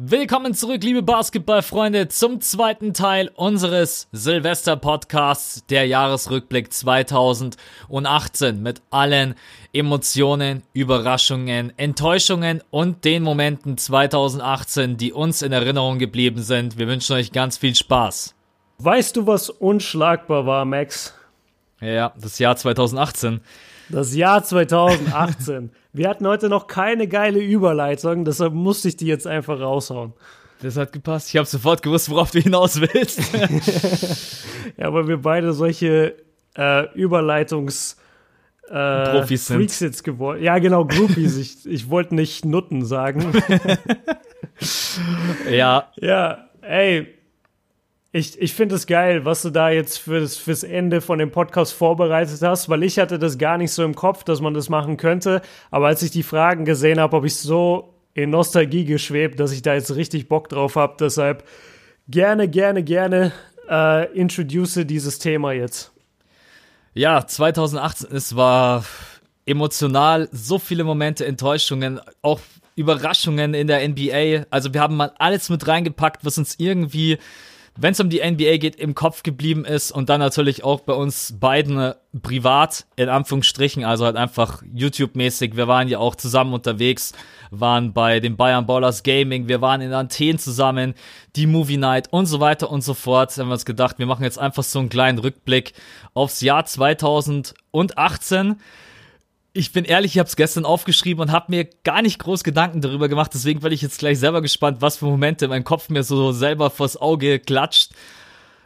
Willkommen zurück, liebe Basketballfreunde, zum zweiten Teil unseres Silvester-Podcasts, der Jahresrückblick 2018 mit allen Emotionen, Überraschungen, Enttäuschungen und den Momenten 2018, die uns in Erinnerung geblieben sind. Wir wünschen euch ganz viel Spaß. Weißt du, was unschlagbar war, Max? Ja, das Jahr 2018. Das Jahr 2018. Wir hatten heute noch keine geile Überleitung, deshalb musste ich die jetzt einfach raushauen. Das hat gepasst. Ich habe sofort gewusst, worauf du hinaus willst. Ja, weil wir beide solche äh, Überleitungs äh, Profis sind. Freaks jetzt geworden. Ja, genau, Groupies. ich, ich wollte nicht Nutten sagen. ja, ja, ey, ich, ich finde es geil, was du da jetzt fürs, fürs Ende von dem Podcast vorbereitet hast, weil ich hatte das gar nicht so im Kopf, dass man das machen könnte. Aber als ich die Fragen gesehen habe, habe ich so in Nostalgie geschwebt, dass ich da jetzt richtig Bock drauf habe. Deshalb gerne, gerne, gerne äh, introduce dieses Thema jetzt. Ja, 2018, es war emotional, so viele Momente, Enttäuschungen, auch Überraschungen in der NBA. Also wir haben mal alles mit reingepackt, was uns irgendwie, wenn es um die NBA geht, im Kopf geblieben ist und dann natürlich auch bei uns beiden äh, privat, in Anführungsstrichen, also halt einfach YouTube-mäßig. Wir waren ja auch zusammen unterwegs, waren bei den Bayern Ballers Gaming, wir waren in Athen zusammen, die Movie Night und so weiter und so fort. Haben wir uns gedacht, wir machen jetzt einfach so einen kleinen Rückblick aufs Jahr 2018 ich bin ehrlich, ich habe es gestern aufgeschrieben und habe mir gar nicht groß Gedanken darüber gemacht. Deswegen bin ich jetzt gleich selber gespannt, was für Momente mein Kopf mir so selber vors Auge klatscht.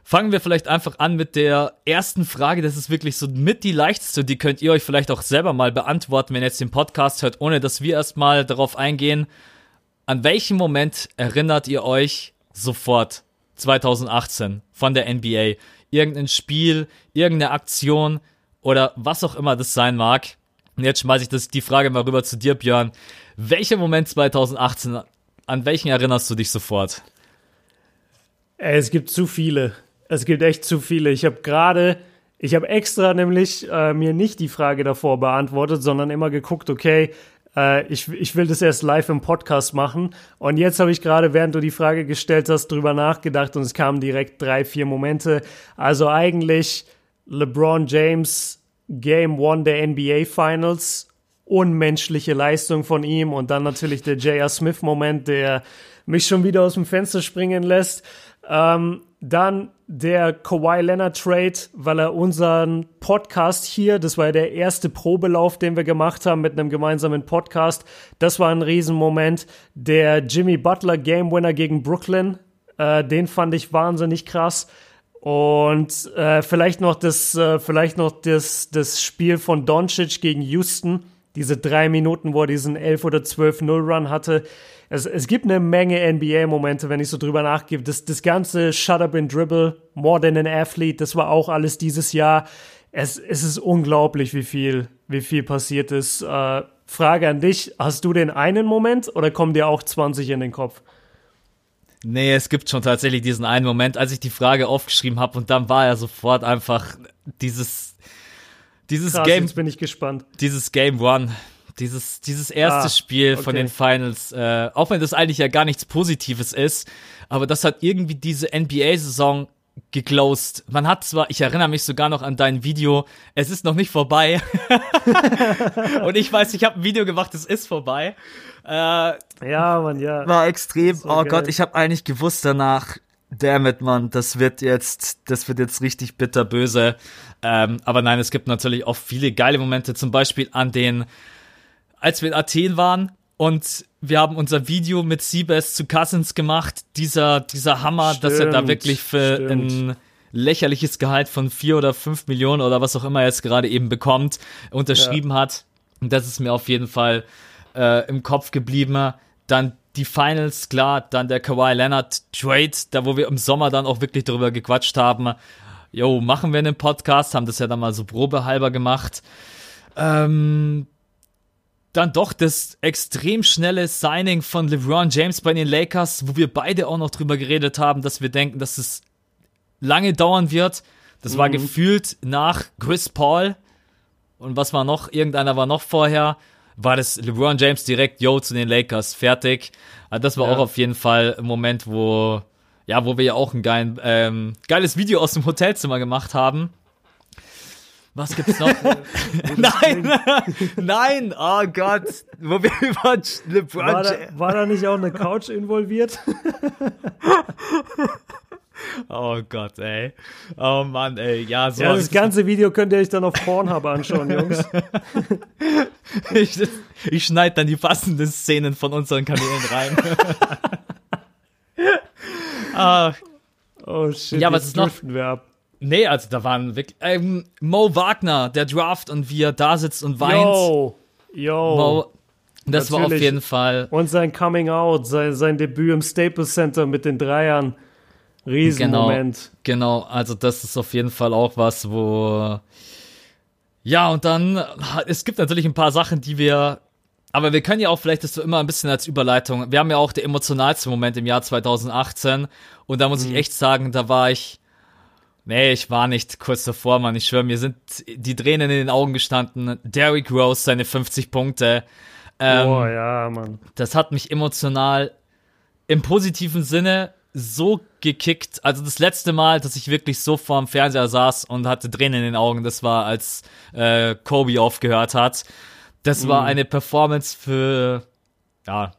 Fangen wir vielleicht einfach an mit der ersten Frage. Das ist wirklich so mit die leichteste. Die könnt ihr euch vielleicht auch selber mal beantworten, wenn ihr jetzt den Podcast hört, ohne dass wir erstmal darauf eingehen. An welchen Moment erinnert ihr euch sofort 2018 von der NBA? Irgendein Spiel, irgendeine Aktion oder was auch immer das sein mag. Und jetzt schmeiße ich das, die Frage mal rüber zu dir, Björn. Welcher Moment 2018, an welchen erinnerst du dich sofort? Es gibt zu viele. Es gibt echt zu viele. Ich habe gerade, ich habe extra nämlich äh, mir nicht die Frage davor beantwortet, sondern immer geguckt, okay, äh, ich, ich will das erst live im Podcast machen. Und jetzt habe ich gerade, während du die Frage gestellt hast, drüber nachgedacht und es kamen direkt drei, vier Momente. Also eigentlich LeBron James Game One der NBA Finals. Unmenschliche Leistung von ihm und dann natürlich der J.R. Smith-Moment, der mich schon wieder aus dem Fenster springen lässt. Ähm, dann der Kawhi Leonard Trade, weil er unseren Podcast hier, das war ja der erste Probelauf, den wir gemacht haben mit einem gemeinsamen Podcast. Das war ein Riesenmoment. Der Jimmy Butler Game Winner gegen Brooklyn, äh, den fand ich wahnsinnig krass. Und äh, vielleicht noch das, äh, vielleicht noch das, das Spiel von Doncic gegen Houston. Diese drei Minuten, wo er diesen 11 oder 12-0 Run hatte. Es, es gibt eine Menge NBA-Momente, wenn ich so drüber nachgebe. Das, das ganze Shut Up and Dribble, More Than an Athlete, das war auch alles dieses Jahr. Es, es ist unglaublich, wie viel, wie viel passiert ist. Äh, Frage an dich, hast du den einen Moment oder kommen dir auch 20 in den Kopf? Nee, es gibt schon tatsächlich diesen einen Moment, als ich die Frage aufgeschrieben habe und dann war er sofort einfach dieses dieses Krass, Game jetzt bin ich gespannt. dieses Game One, dieses dieses erste Ah, Spiel von okay. den Finals, äh, auch wenn das eigentlich ja gar nichts Positives ist, aber das hat irgendwie diese NBA-Saison geclosed. Man hat zwar, ich erinnere mich sogar noch an dein Video, es ist noch nicht vorbei. und ich weiß, ich habe ein Video gemacht, es ist vorbei. Äh, Ja, Mann, ja. war extrem. So oh geil. Gott, ich habe eigentlich gewusst danach. Damn it, Mann, das wird jetzt, das wird jetzt richtig bitterböse. Ähm, aber nein, es gibt natürlich auch viele geile Momente, zum Beispiel an den, als wir in Athen waren und wir haben unser Video mit Siebes zu Cousins gemacht. Dieser, dieser Hammer, dass er da Stimmt, wirklich für stimmt. ein lächerliches Gehalt von vier oder fünf Millionen oder was auch immer er jetzt gerade eben bekommt, unterschrieben hat. Und das ist mir auf jeden Fall äh, im Kopf geblieben. Dann die Finals, klar, dann der Kawhi Leonard Trade, da wo wir im Sommer dann auch wirklich drüber gequatscht haben. Jo, machen wir einen Podcast, haben das ja dann mal so probehalber gemacht. Ähm, dann doch das extrem schnelle Signing von LeBron James bei den Lakers, wo wir beide auch noch drüber geredet haben, dass wir denken, dass es lange dauern wird. Das war gefühlt nach Chris Paul und was war noch? Irgendeiner war noch vorher. War das LeBron James direkt, yo, zu den Lakers, fertig. Also das war Ja. auch auf jeden Fall ein Moment, wo, ja, wo wir ja auch ein geilen, ähm, geiles Video aus dem Hotelzimmer gemacht haben. Was gibt's noch? nein, nein, oh Gott, wo wir über LeBron War da, war da nicht auch eine Couch involviert? Oh Gott, ey. Oh Mann, ey. Ja, so. Ja, das ganze Video könnt ihr euch dann auf Pornhub anschauen, Jungs. ich, ich schneide dann die passenden Szenen von unseren Kanälen rein. ah, Oh shit, Ja, was ist noch? wir ab. nee, also da waren wirklich. Ähm, Mo Wagner, der Draft und wie er da sitzt und weint. Yo, yo. Mo, das war auf Natürlich. jeden Fall. Und sein Coming Out, sein, sein Debüt im Staples Center mit den Dreiern. Riesenmoment. Genau, also das ist auf jeden Fall auch was, wo. Ja, und dann, es gibt natürlich ein paar Sachen, die wir. Aber wir können ja auch vielleicht das so immer ein bisschen als Überleitung. Wir haben ja auch der emotionalste Moment im Jahr 2018. Und da muss ich echt sagen, da war ich. Nee, ich war nicht kurz davor, Mann. Ich schwöre, mir sind die Tränen in den Augen gestanden. Derrick Rose, seine 50 Punkte. Ähm, oh ja, Mann. das hat mich emotional im positiven Sinne so gekickt. Also das letzte Mal, dass ich wirklich so vorm Fernseher saß und hatte Tränen in den Augen, das war, als äh, Kobe aufgehört hat. Das Mhm. war eine Performance für, ja,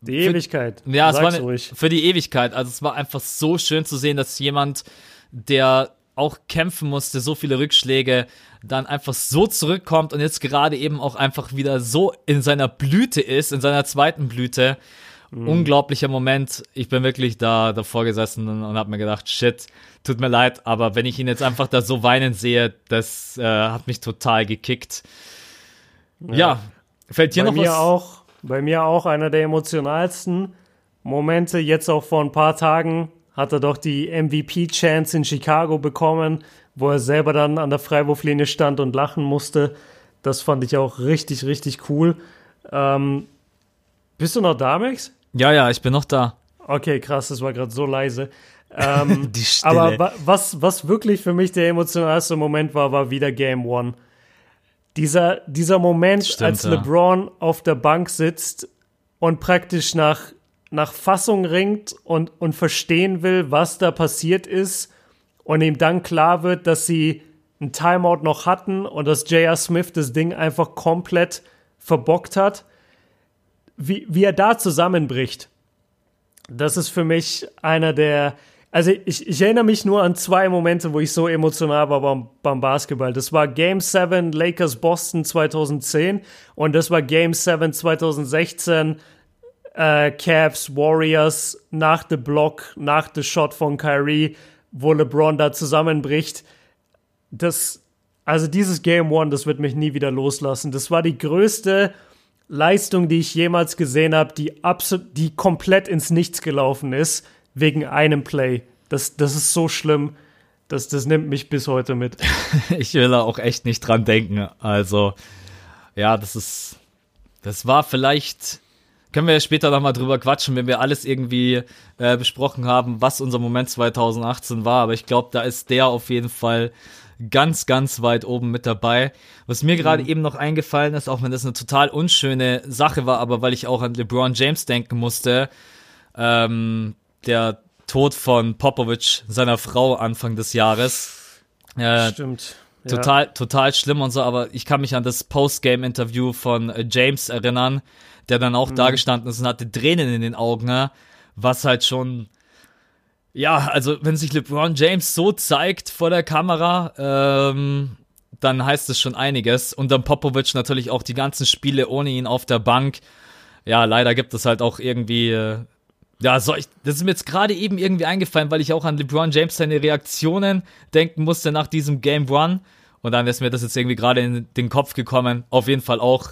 Die Ewigkeit. ja, es war eine, ruhig. für die Ewigkeit. Also es war einfach so schön zu sehen, dass jemand, der auch kämpfen musste, so viele Rückschläge, dann einfach so zurückkommt und jetzt gerade eben auch einfach wieder so in seiner Blüte ist, in seiner zweiten Blüte. Mhm. Unglaublicher Moment. Ich bin wirklich da davor gesessen und, habe mir gedacht, shit, tut mir leid, aber wenn ich ihn jetzt einfach da so weinen sehe, das äh, hat mich total gekickt. Ja, fällt dir Bei noch mir was? auch, bei mir auch einer der emotionalsten Momente. Jetzt auch vor ein paar Tagen hat er doch die MVP-Chance in Chicago bekommen, wo er selber dann an der Freiwurflinie stand und lachen musste. Das fand ich auch richtig, richtig cool. Ähm, bist du noch da, Max? Ja, ja, ich bin noch da. Okay, krass, das war gerade so leise. Ähm, Die Stille. aber wa was, was wirklich für mich der emotionalste Moment war, war wieder Game One. Dieser, dieser Moment, Stimmt, als ja. LeBron auf der Bank sitzt und praktisch nach, nach Fassung ringt und, und verstehen will, was da passiert ist und ihm dann klar wird, dass sie ein Timeout noch hatten und dass J.R. Smith das Ding einfach komplett verbockt hat. Wie, wie er da zusammenbricht. Das ist für mich einer der. Also ich, ich erinnere mich nur an zwei Momente, wo ich so emotional war beim, beim Basketball. Das war Game 7 Lakers Boston 2010 und das war Game 7 2016 äh, Cavs Warriors nach dem Block, nach dem Shot von Kyrie, wo LeBron da zusammenbricht. Das, also dieses Game One, das wird mich nie wieder loslassen. Das war die größte Leistung, die ich jemals gesehen habe, die absolut, die komplett ins Nichts gelaufen ist, wegen einem Play. Das, das ist so schlimm. Das, das nimmt mich bis heute mit. ich will da auch echt nicht dran denken. Also, ja, das ist, das war vielleicht, können wir ja später nochmal drüber quatschen, wenn wir alles irgendwie äh, besprochen haben, was unser Moment 2018 war. Aber ich glaube, da ist der auf jeden Fall ganz, ganz weit oben mit dabei. Was mir gerade eben noch eingefallen ist, auch wenn das eine total unschöne Sache war, aber weil ich auch an LeBron James denken musste, ähm, der Tod von Popovich, seiner Frau Anfang des Jahres. Äh, Stimmt. Ja. total, total schlimm und so, aber ich kann mich an das Postgame-Interview von äh, James erinnern, der dann auch da gestanden ist und hatte Tränen in den Augen, ne? was halt schon, ja, also wenn sich LeBron James so zeigt vor der Kamera, ähm, dann heißt es schon einiges. Und dann Popovic natürlich auch die ganzen Spiele ohne ihn auf der Bank. Ja, leider gibt es halt auch irgendwie, äh, ja, soll ich, das ist mir jetzt gerade eben irgendwie eingefallen, weil ich auch an LeBron James seine Reaktionen denken musste nach diesem Game One. Und dann ist mir das jetzt irgendwie gerade in den Kopf gekommen. Auf jeden Fall auch.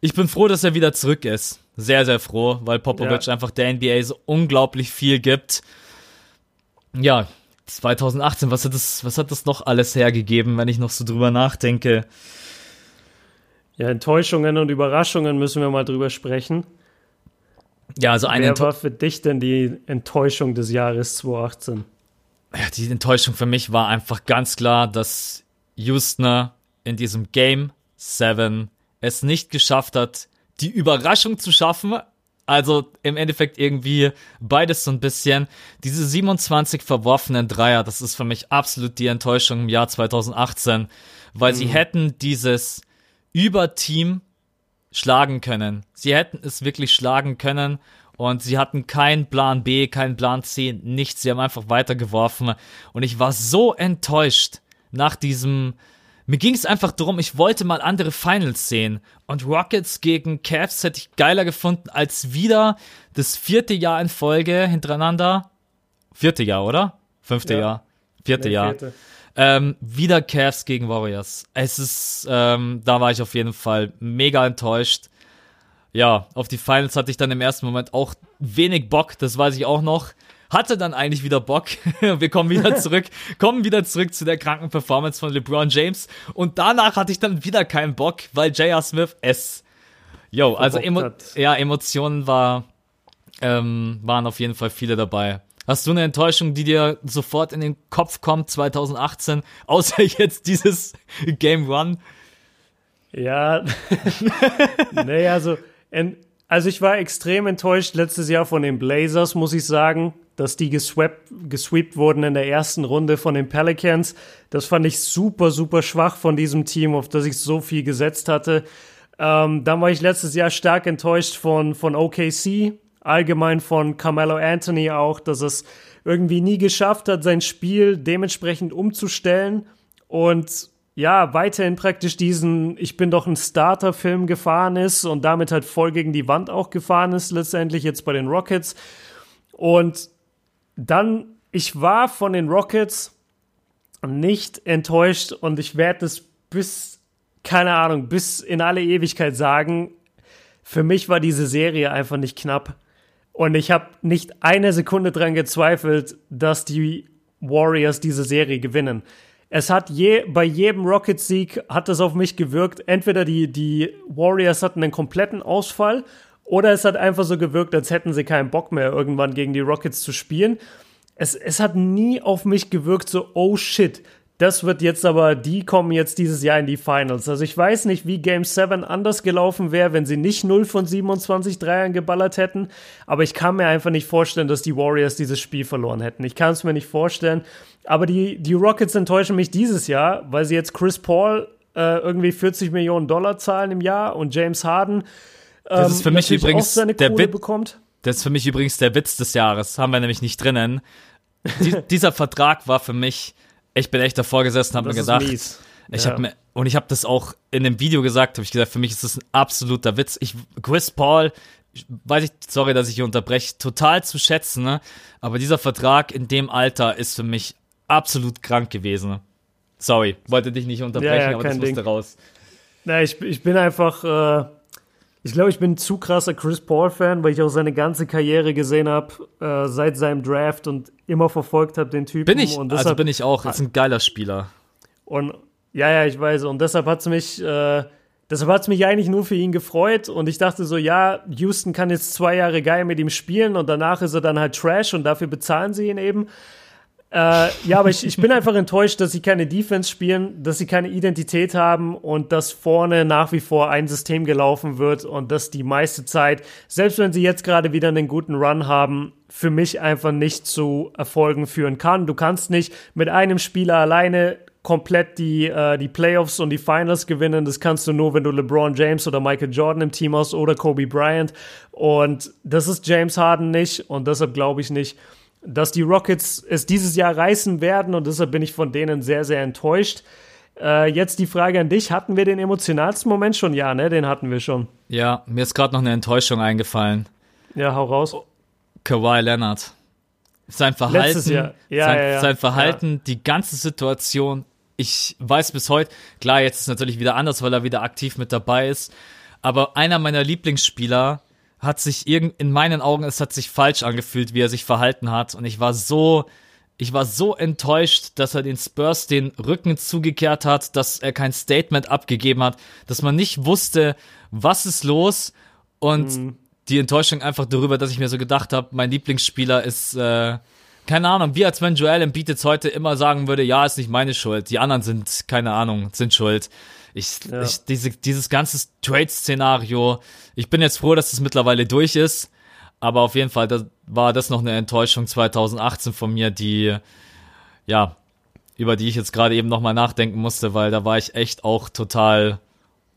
Ich bin froh, dass er wieder zurück ist. Sehr, sehr froh, weil Popovic Ja. einfach der NBA so unglaublich viel gibt. Ja, 2018, was hat das, was hat das noch alles hergegeben, wenn ich noch so drüber nachdenke? Ja, Enttäuschungen und Überraschungen müssen wir mal drüber sprechen. Ja, also eine Wer war für dich denn die Enttäuschung des Jahres 2018? Ja, die Enttäuschung für mich war einfach ganz klar, dass Houston in diesem Game 7 es nicht geschafft hat, die Überraschung zu schaffen. Also im Endeffekt irgendwie beides so ein bisschen. Diese 27 verworfenen Dreier, das ist für mich absolut die Enttäuschung im Jahr 2018, weil mhm. sie hätten dieses Überteam schlagen können. Sie hätten es wirklich schlagen können und sie hatten keinen Plan B, keinen Plan C, nichts. Sie haben einfach weitergeworfen und ich war so enttäuscht nach diesem. Mir ging es einfach darum, ich wollte mal andere Finals sehen. Und Rockets gegen Cavs hätte ich geiler gefunden als wieder das vierte Jahr in Folge hintereinander. Vierte Jahr, oder? Fünfte ja. Jahr. Vierte nee, Jahr. Vierte. Ähm, wieder Cavs gegen Warriors. Es ist, ähm, da war ich auf jeden Fall mega enttäuscht. Ja, auf die Finals hatte ich dann im ersten Moment auch wenig Bock, das weiß ich auch noch. Hatte dann eigentlich wieder Bock. Wir kommen wieder zurück, kommen wieder zurück zu der kranken Performance von LeBron James. Und danach hatte ich dann wieder keinen Bock, weil J.R. Smith es. Yo, also Emo ja, Emotionen war, ähm, waren auf jeden Fall viele dabei. Hast du eine Enttäuschung, die dir sofort in den Kopf kommt 2018, außer jetzt dieses Game One? Ja, nee, also, also ich war extrem enttäuscht letztes Jahr von den Blazers, muss ich sagen, dass die geswept, gesweept wurden in der ersten Runde von den Pelicans. Das fand ich super, super schwach von diesem Team, auf das ich so viel gesetzt hatte. Ähm, dann war ich letztes Jahr stark enttäuscht von, von OKC, allgemein von Carmelo Anthony auch, dass es irgendwie nie geschafft hat, sein Spiel dementsprechend umzustellen und ja, weiterhin praktisch diesen Ich bin doch ein Starter-Film gefahren ist und damit halt voll gegen die Wand auch gefahren ist, letztendlich jetzt bei den Rockets. Und dann, ich war von den Rockets nicht enttäuscht und ich werde es bis, keine Ahnung, bis in alle Ewigkeit sagen. Für mich war diese Serie einfach nicht knapp. Und ich habe nicht eine Sekunde dran gezweifelt, dass die Warriors diese Serie gewinnen. Es hat je, bei jedem Rocket-Sieg hat es auf mich gewirkt. Entweder die, die Warriors hatten einen kompletten Ausfall oder es hat einfach so gewirkt, als hätten sie keinen Bock mehr, irgendwann gegen die Rockets zu spielen. Es, es hat nie auf mich gewirkt, so, oh shit, das wird jetzt aber, die kommen jetzt dieses Jahr in die Finals. Also ich weiß nicht, wie Game 7 anders gelaufen wäre, wenn sie nicht 0 von 27 Dreiern geballert hätten. Aber ich kann mir einfach nicht vorstellen, dass die Warriors dieses Spiel verloren hätten. Ich kann es mir nicht vorstellen. Aber die, die Rockets enttäuschen mich dieses Jahr, weil sie jetzt Chris Paul äh, irgendwie 40 Millionen Dollar zahlen im Jahr und James Harden das ist für mich übrigens der Kohle bekommt. Das ist für mich übrigens der Witz des Jahres. Haben wir nämlich nicht drinnen. Die, dieser Vertrag war für mich ich bin echt davor gesessen, habe mir gedacht, ich ja. habe mir und ich habe das auch in dem Video gesagt, habe ich gesagt, für mich ist das ein absoluter Witz. Ich Chris Paul, weiß ich, sorry, dass ich hier unterbreche, total zu schätzen, ne? aber dieser Vertrag in dem Alter ist für mich absolut krank gewesen. Sorry, wollte dich nicht unterbrechen, ja, ja, aber das musste Ding. raus. Na, ich, ich bin einfach, äh, ich glaube, ich bin ein zu krasser Chris Paul-Fan, weil ich auch seine ganze Karriere gesehen habe, äh, seit seinem Draft und immer verfolgt habe, den Typen. Bin ich, und also deshalb, also bin ich auch. Ist ein geiler Spieler. Und ja, ja, ich weiß. Und deshalb hat es mich, äh, deshalb hat es mich eigentlich nur für ihn gefreut. Und ich dachte so, ja, Houston kann jetzt zwei Jahre geil mit ihm spielen und danach ist er dann halt Trash und dafür bezahlen sie ihn eben. Äh, ja, aber ich, ich bin einfach enttäuscht, dass sie keine Defense spielen, dass sie keine Identität haben und dass vorne nach wie vor ein System gelaufen wird und dass die meiste Zeit, selbst wenn sie jetzt gerade wieder einen guten Run haben, für mich einfach nicht zu Erfolgen führen kann. Du kannst nicht mit einem Spieler alleine komplett die, äh, die Playoffs und die Finals gewinnen. Das kannst du nur, wenn du LeBron James oder Michael Jordan im Team hast oder Kobe Bryant. Und das ist James Harden nicht und deshalb glaube ich nicht, dass die Rockets es dieses Jahr reißen werden und deshalb bin ich von denen sehr, sehr enttäuscht. Äh, jetzt die Frage an dich: Hatten wir den emotionalsten Moment schon? Ja, ne? Den hatten wir schon. Ja, mir ist gerade noch eine Enttäuschung eingefallen. Ja, hau raus. Kawhi Leonard. Sein Verhalten, ja, sein, ja, ja. sein Verhalten, die ganze Situation. Ich weiß bis heute, klar, jetzt ist es natürlich wieder anders, weil er wieder aktiv mit dabei ist. Aber einer meiner Lieblingsspieler hat sich irgend, in meinen Augen, es hat sich falsch angefühlt, wie er sich verhalten hat. Und ich war so Ich war so enttäuscht, dass er den Spurs den Rücken zugekehrt hat, dass er kein Statement abgegeben hat, dass man nicht wusste, was ist los und mhm. die Enttäuschung einfach darüber, dass ich mir so gedacht habe, mein Lieblingsspieler ist, äh, keine Ahnung, wie als wenn Joel Embiid jetzt heute immer sagen würde, ja, ist nicht meine Schuld, die anderen sind, keine Ahnung, sind schuld. Ich, ja. ich diese, dieses ganze Trade-Szenario, ich bin jetzt froh, dass es mittlerweile durch ist, aber auf jeden Fall das, war das noch eine Enttäuschung 2018 von mir, die, ja, über die ich jetzt gerade eben nochmal nachdenken musste, weil da war ich echt auch total,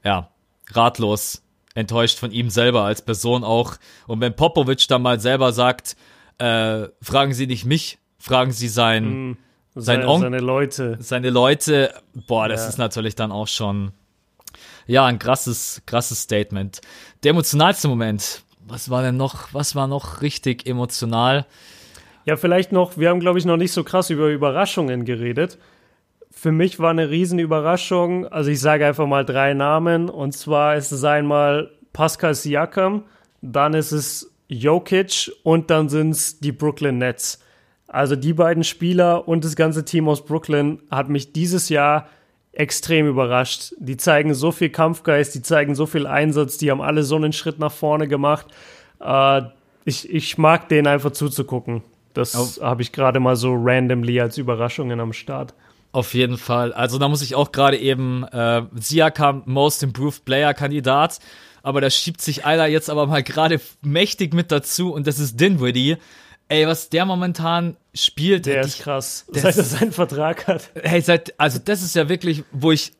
ja, ratlos enttäuscht von ihm selber als Person auch. Und wenn Popovic dann mal selber sagt, äh, fragen Sie nicht mich, fragen Sie sein, mm, sein seine, seine Leute. Seine Leute, boah, das ja. ist natürlich dann auch schon, ja, ein krasses, krasses Statement. Der emotionalste Moment, was war denn noch, was war noch richtig emotional? Ja, vielleicht noch, wir haben, glaube ich, noch nicht so krass über Überraschungen geredet. Für mich war eine riesen Überraschung, also ich sage einfach mal drei Namen, und zwar ist es einmal Pascal Siakam, dann ist es Jokic und dann sind es die Brooklyn Nets. Also die beiden Spieler und das ganze Team aus Brooklyn hat mich dieses Jahr extrem überrascht. Die zeigen so viel Kampfgeist, die zeigen so viel Einsatz, die haben alle so einen Schritt nach vorne gemacht. Äh, ich, ich mag denen einfach zuzugucken. Das habe ich gerade mal so randomly als Überraschungen am Start. Auf jeden Fall. Also da muss ich auch gerade eben äh, Siakam Most Improved Player Kandidat, aber da schiebt sich einer jetzt aber mal gerade mächtig mit dazu und das ist Dinwiddie. Ey, was der momentan spielt. Der ist ich, krass, seit er seinen Vertrag hat. Hey, seit, also das ist ja wirklich, wo ich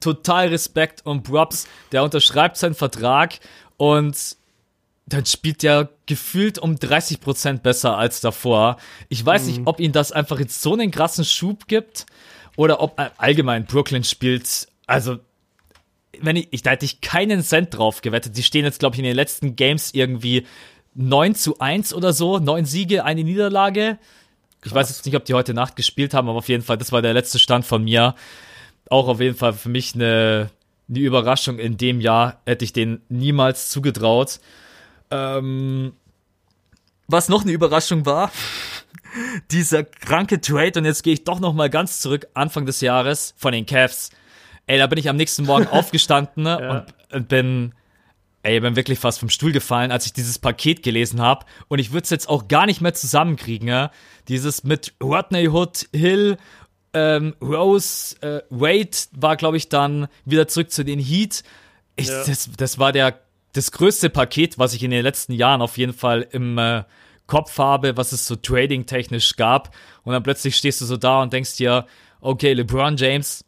total Respekt und Props, der unterschreibt seinen Vertrag und dann spielt der gefühlt um 30 Prozent besser als davor. Ich weiß mhm. nicht, ob ihn das einfach jetzt so einen krassen Schub gibt oder ob allgemein Brooklyn spielt. Also, wenn ich, ich da hätte ich keinen Cent drauf gewettet. Die stehen jetzt, glaube ich, in den letzten Games irgendwie 9 zu 1 oder so, neun Siege, eine Niederlage. Ich weiß jetzt nicht, ob die heute Nacht gespielt haben, aber auf jeden Fall, das war der letzte Stand von mir. Auch auf jeden Fall für mich eine, eine Überraschung in dem Jahr. Hätte ich den niemals zugetraut. Ähm, was noch eine Überraschung war, dieser kranke Trade, und jetzt gehe ich doch noch mal ganz zurück, Anfang des Jahres von den Cavs. Ey, da bin ich am nächsten Morgen aufgestanden ne, ja. und, und bin Ey, ich bin wirklich fast vom Stuhl gefallen, als ich dieses Paket gelesen habe. Und ich würde es jetzt auch gar nicht mehr zusammenkriegen, ja. Dieses mit Rodney Hood, Hill, ähm, Rose, äh, Wade war, glaube ich, dann wieder zurück zu den Heat. Ich, ja. das, das war der, das größte Paket, was ich in den letzten Jahren auf jeden Fall im äh, Kopf habe, was es so trading-technisch gab. Und dann plötzlich stehst du so da und denkst dir, okay, LeBron James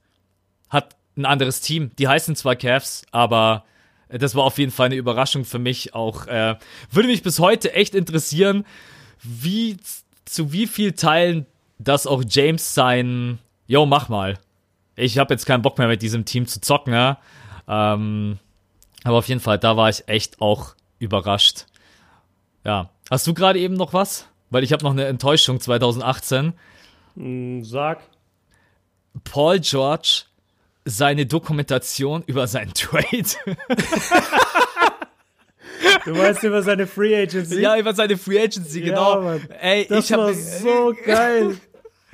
hat ein anderes Team. Die heißen zwar Cavs, aber das war auf jeden Fall eine Überraschung für mich. Auch äh, würde mich bis heute echt interessieren, wie zu wie viel Teilen das auch James sein. Yo, mach mal. Ich habe jetzt keinen Bock mehr mit diesem Team zu zocken. Ja? Ähm, aber auf jeden Fall, da war ich echt auch überrascht. Ja. Hast du gerade eben noch was? Weil ich habe noch eine Enttäuschung 2018. Hm, sag. Paul George seine Dokumentation über seinen Trade. Du meinst über seine Free Agency? Ja, über seine Free Agency, genau. Ja, Ey, das ich war hab, so geil.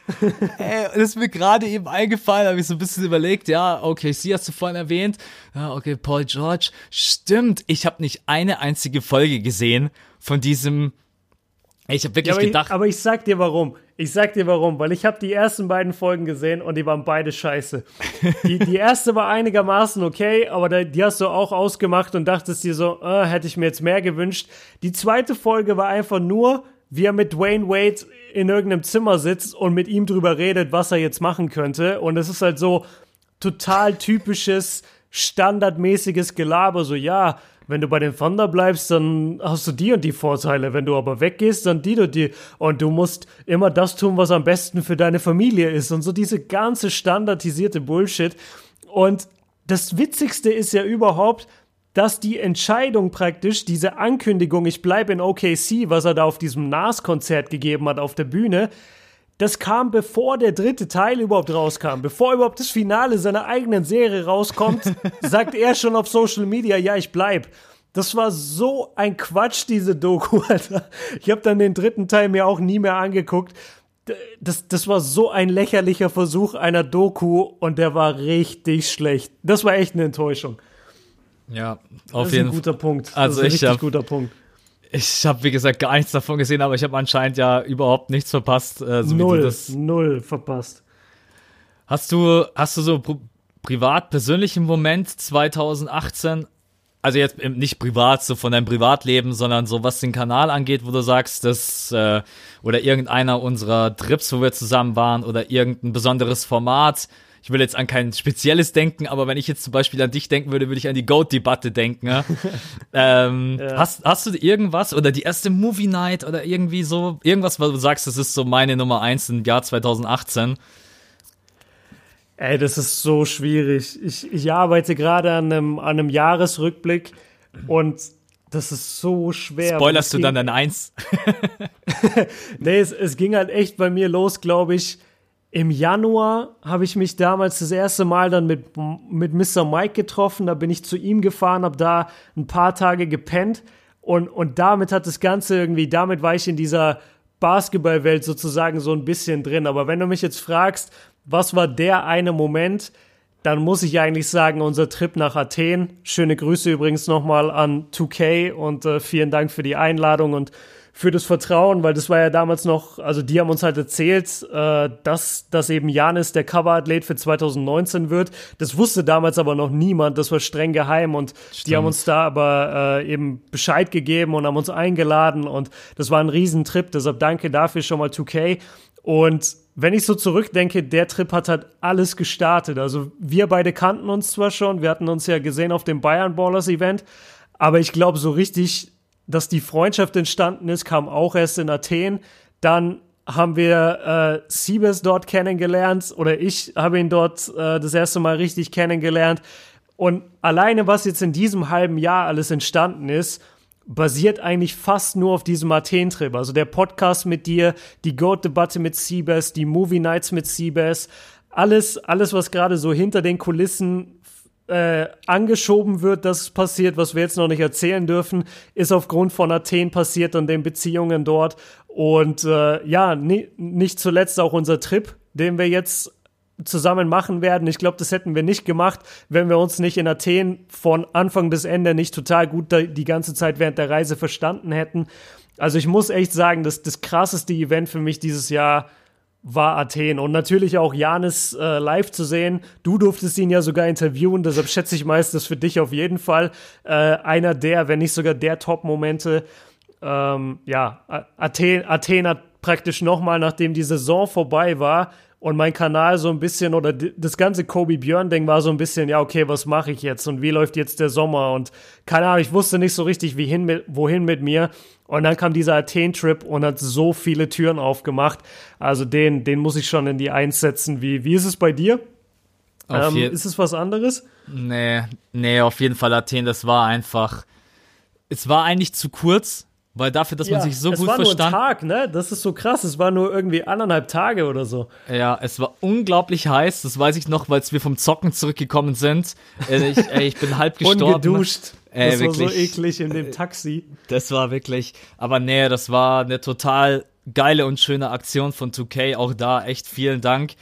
Ey, das ist mir gerade eben eingefallen, habe ich so ein bisschen überlegt, ja, okay, sie hast du vorhin erwähnt. Ja, okay, Paul George. Stimmt, ich habe nicht eine einzige Folge gesehen von diesem ich habe wirklich ja, aber gedacht. Ich, aber ich sag dir warum. Ich sag dir warum, weil ich habe die ersten beiden Folgen gesehen und die waren beide scheiße. Die, die erste war einigermaßen okay, aber die hast du auch ausgemacht und dachtest dir so, äh, hätte ich mir jetzt mehr gewünscht. Die zweite Folge war einfach nur, wie er mit Dwayne Wade in irgendeinem Zimmer sitzt und mit ihm drüber redet, was er jetzt machen könnte. Und es ist halt so total typisches, standardmäßiges Gelaber, so ja, wenn du bei den Thunder bleibst, dann hast du die und die Vorteile. Wenn du aber weggehst, dann die und die. Und du musst immer das tun, was am besten für deine Familie ist. Und so diese ganze standardisierte Bullshit. Und das Witzigste ist ja überhaupt, dass die Entscheidung praktisch, diese Ankündigung, ich bleibe in OKC, was er da auf diesem NAS-Konzert gegeben hat auf der Bühne, das kam bevor der dritte Teil überhaupt rauskam, bevor überhaupt das Finale seiner eigenen Serie rauskommt, sagt er schon auf Social Media, ja, ich bleib. Das war so ein Quatsch, diese Doku, Alter. Ich habe dann den dritten Teil mir auch nie mehr angeguckt. das, das war so ein lächerlicher Versuch einer Doku und der war richtig schlecht. Das war echt eine Enttäuschung. Ja, Das auf ist jeden ein Fall. guter Punkt. Das Also ist ein ich richtig hab- guter Punkt. Ich habe, wie gesagt, gar nichts davon gesehen, aber ich habe anscheinend ja überhaupt nichts verpasst. Äh, so Null, null verpasst. Hast du, hast du so pri privat persönlichen Moment 2018? Also jetzt im- nicht privat, so von deinem Privatleben, sondern so was den Kanal angeht, wo du sagst, dass äh, oder irgendeiner unserer Trips, wo wir zusammen waren, oder irgendein besonderes Format. Ich will jetzt an kein spezielles denken, aber wenn ich jetzt zum Beispiel an dich denken würde, würde ich an die Goat-Debatte denken. Ja? ähm, hast, hast du irgendwas oder die erste Movie Night oder irgendwie so, irgendwas, wo du sagst, das ist so meine Nummer eins im Jahr 2018? Ey, das ist so schwierig. Ich, ich arbeite gerade an einem, an einem Jahresrückblick und das ist so schwer. Spoilerst du dann an eins? Nee, es, es ging halt echt bei mir los, glaube ich. Im Januar habe ich mich damals das erste Mal dann mit, mit Mr. Mike getroffen. Da bin ich zu ihm gefahren, habe da ein paar Tage gepennt. Und, und damit hat das Ganze irgendwie, damit war ich in dieser Basketballwelt sozusagen so ein bisschen drin. Aber wenn du mich jetzt fragst, was war der eine Moment, dann muss ich eigentlich sagen, unser Trip nach Athen. Schöne Grüße übrigens nochmal an 2K und äh, vielen Dank für die Einladung und für das Vertrauen, weil das war ja damals noch, also die haben uns halt erzählt, äh, dass, dass eben Janis der Coverathlet für 2019 wird. Das wusste damals aber noch niemand, das war streng geheim und die haben uns da aber äh, eben Bescheid gegeben und haben uns eingeladen und das war ein Riesentrip, deshalb danke dafür schon mal 2K. Und wenn ich so zurückdenke, der Trip hat halt alles gestartet. Also wir beide kannten uns zwar schon, wir hatten uns ja gesehen auf dem Bayern Ballers Event, aber ich glaube so richtig, dass die Freundschaft entstanden ist, kam auch erst in Athen. Dann haben wir äh, Siebes dort kennengelernt oder ich habe ihn dort äh, das erste Mal richtig kennengelernt. Und alleine, was jetzt in diesem halben Jahr alles entstanden ist, basiert eigentlich fast nur auf diesem Athen-Trip. Also der Podcast mit dir, die Goat-Debatte mit Siebes, die Movie Nights mit Siebes, alles, alles, was gerade so hinter den Kulissen äh, angeschoben wird, dass es passiert, was wir jetzt noch nicht erzählen dürfen, ist aufgrund von Athen passiert und den Beziehungen dort. Und äh, ja, ni nicht zuletzt auch unser Trip, den wir jetzt zusammen machen werden. Ich glaube, das hätten wir nicht gemacht, wenn wir uns nicht in Athen von Anfang bis Ende nicht total gut die ganze Zeit während der Reise verstanden hätten. Also ich muss echt sagen, dass das krasseste Event für mich dieses Jahr war Athen und natürlich auch Janis äh, live zu sehen. Du durftest ihn ja sogar interviewen, deshalb schätze ich meist das für dich auf jeden Fall äh, einer der, wenn nicht sogar der Top-Momente. Ähm, ja, Athen, Athen hat praktisch nochmal, nachdem die Saison vorbei war und mein Kanal so ein bisschen oder das ganze Kobe Björn-Ding war so ein bisschen, ja, okay, was mache ich jetzt und wie läuft jetzt der Sommer und keine Ahnung, ich wusste nicht so richtig, wie hin mit, wohin mit mir. Und dann kam dieser Athen-Trip und hat so viele Türen aufgemacht. Also den, den muss ich schon in die Eins setzen. Wie, wie ist es bei dir? Ähm, ist es was anderes? Nee, nee, auf jeden Fall Athen, das war einfach. Es war eigentlich zu kurz, weil dafür, dass man sich so es gut war nur ein verstand. Tag, ne? Das ist so krass. Es war nur irgendwie anderthalb Tage oder so. Ja, es war unglaublich heiß, das weiß ich noch, weil wir vom Zocken zurückgekommen sind. Äh, Ich, ey, ich bin halb gestorben. Ungeduscht. Ey, das war so wirklich. eklig in dem Taxi. Das war wirklich, aber nee, das war eine total geile und schöne Aktion von 2K. Auch da echt vielen Dank.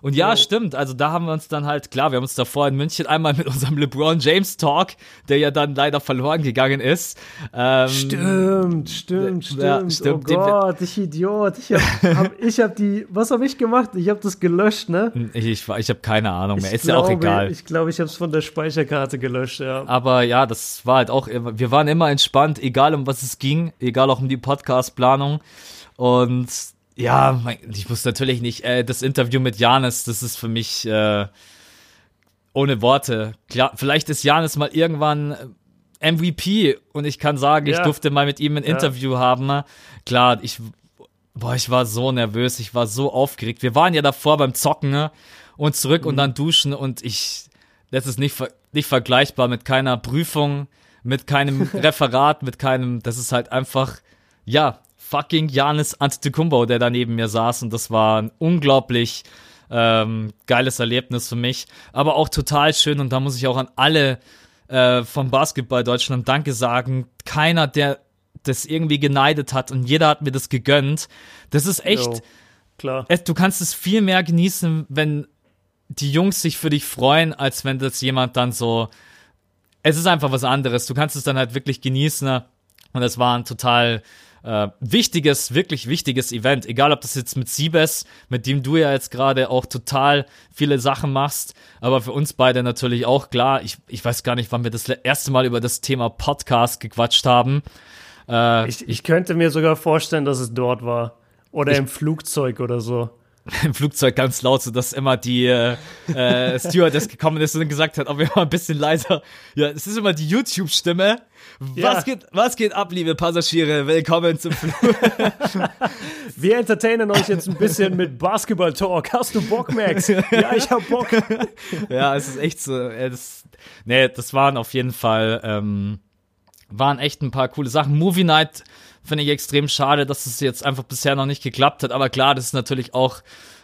Und ja, stimmt. Also da haben wir uns dann halt, klar, wir haben uns davor in München einmal mit unserem LeBron James Talk, der ja dann leider verloren gegangen ist. Ähm, Stimmt, stimmt, stimmt. Ja, stimmt. Oh Gott, ich Idiot. Ich hab, hab, ich hab die, was habe ich gemacht? Ich habe das gelöscht, ne? Ich, ich, ich habe keine Ahnung mehr. Ich Ist ja auch glaube, egal. Ich glaube, ich habe es von der Speicherkarte gelöscht, ja. Aber ja, das war halt auch, wir waren immer entspannt, egal um was es ging, egal auch um die Podcast-Planung. Und ja, mein, ich muss natürlich nicht, äh, das Interview mit Janis, das ist für mich äh, ohne Worte. Klar, vielleicht ist Janis mal irgendwann äh, MVP und ich kann sagen, ich Ja. durfte mal mit ihm ein Ja. Interview haben. Klar, ich, boah, ich war so nervös, ich war so aufgeregt. Wir waren ja davor beim Zocken ne? und zurück Mhm. und dann duschen und ich, das ist nicht, nicht vergleichbar mit keiner Prüfung, mit keinem Referat, mit keinem, das ist halt einfach, ja, fucking Janis Antetokounmpo, der da neben mir saß und das war ein unglaublich ähm, geiles Erlebnis für mich, aber auch total schön und da muss ich auch an alle äh, vom Basketball Deutschland Danke sagen. Keiner, der das irgendwie geneidet hat und jeder hat mir das gegönnt. Das ist echt, Jo. klar. Du kannst es viel mehr genießen, wenn die Jungs sich für dich freuen, als wenn das jemand dann so. Es ist einfach was anderes. Du kannst es dann halt wirklich genießen. Und es war ein total äh, wichtiges, wirklich wichtiges Event. Egal, ob das jetzt mit Siebes, mit dem du ja jetzt gerade auch total viele Sachen machst, aber für uns beide natürlich auch klar. Ich, ich weiß gar nicht, wann wir das erste Mal über das Thema Podcast gequatscht haben. Äh, Ich, ich könnte mir sogar vorstellen, dass es dort war. Oder im Flugzeug oder so. im Flugzeug ganz laut, so dass immer die äh, äh, Stewardess gekommen ist und gesagt hat, ob wir mal ein bisschen leiser. Ja, es ist immer die YouTube-Stimme. Was Ja. geht, was geht ab, liebe Passagiere? Willkommen zum Flug. Wir entertainen euch jetzt ein bisschen mit Basketball-Talk. Hast du Bock, Max? Ja, ich hab Bock. ja, es ist echt so. Äh, das, nee, das waren auf jeden Fall ähm, waren echt ein paar coole Sachen. Movie Night finde ich extrem schade, dass es jetzt einfach bisher noch nicht geklappt hat. Aber klar, das ist natürlich auch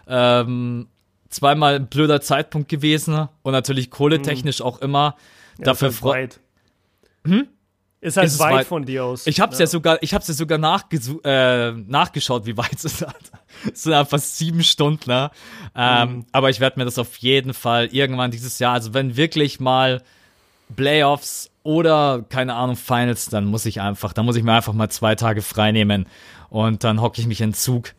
ähm, zweimal ein blöder Zeitpunkt gewesen und natürlich kohletechnisch auch immer. Dafür ist halt freu- weit. Hm? Ist halt Ist weit, weit? von dir aus. Ich hab's ja, sogar, ich hab's ja sogar äh, nachgeschaut, wie weit es ist. Es sind einfach sieben Stunden, ne? Ähm, Aber ich werde mir das auf jeden Fall irgendwann dieses Jahr, also wenn wirklich mal Playoffs oder keine Ahnung Finals, dann muss ich einfach, dann muss ich mir einfach mal zwei Tage frei nehmen und dann hocke ich mich in den Zug.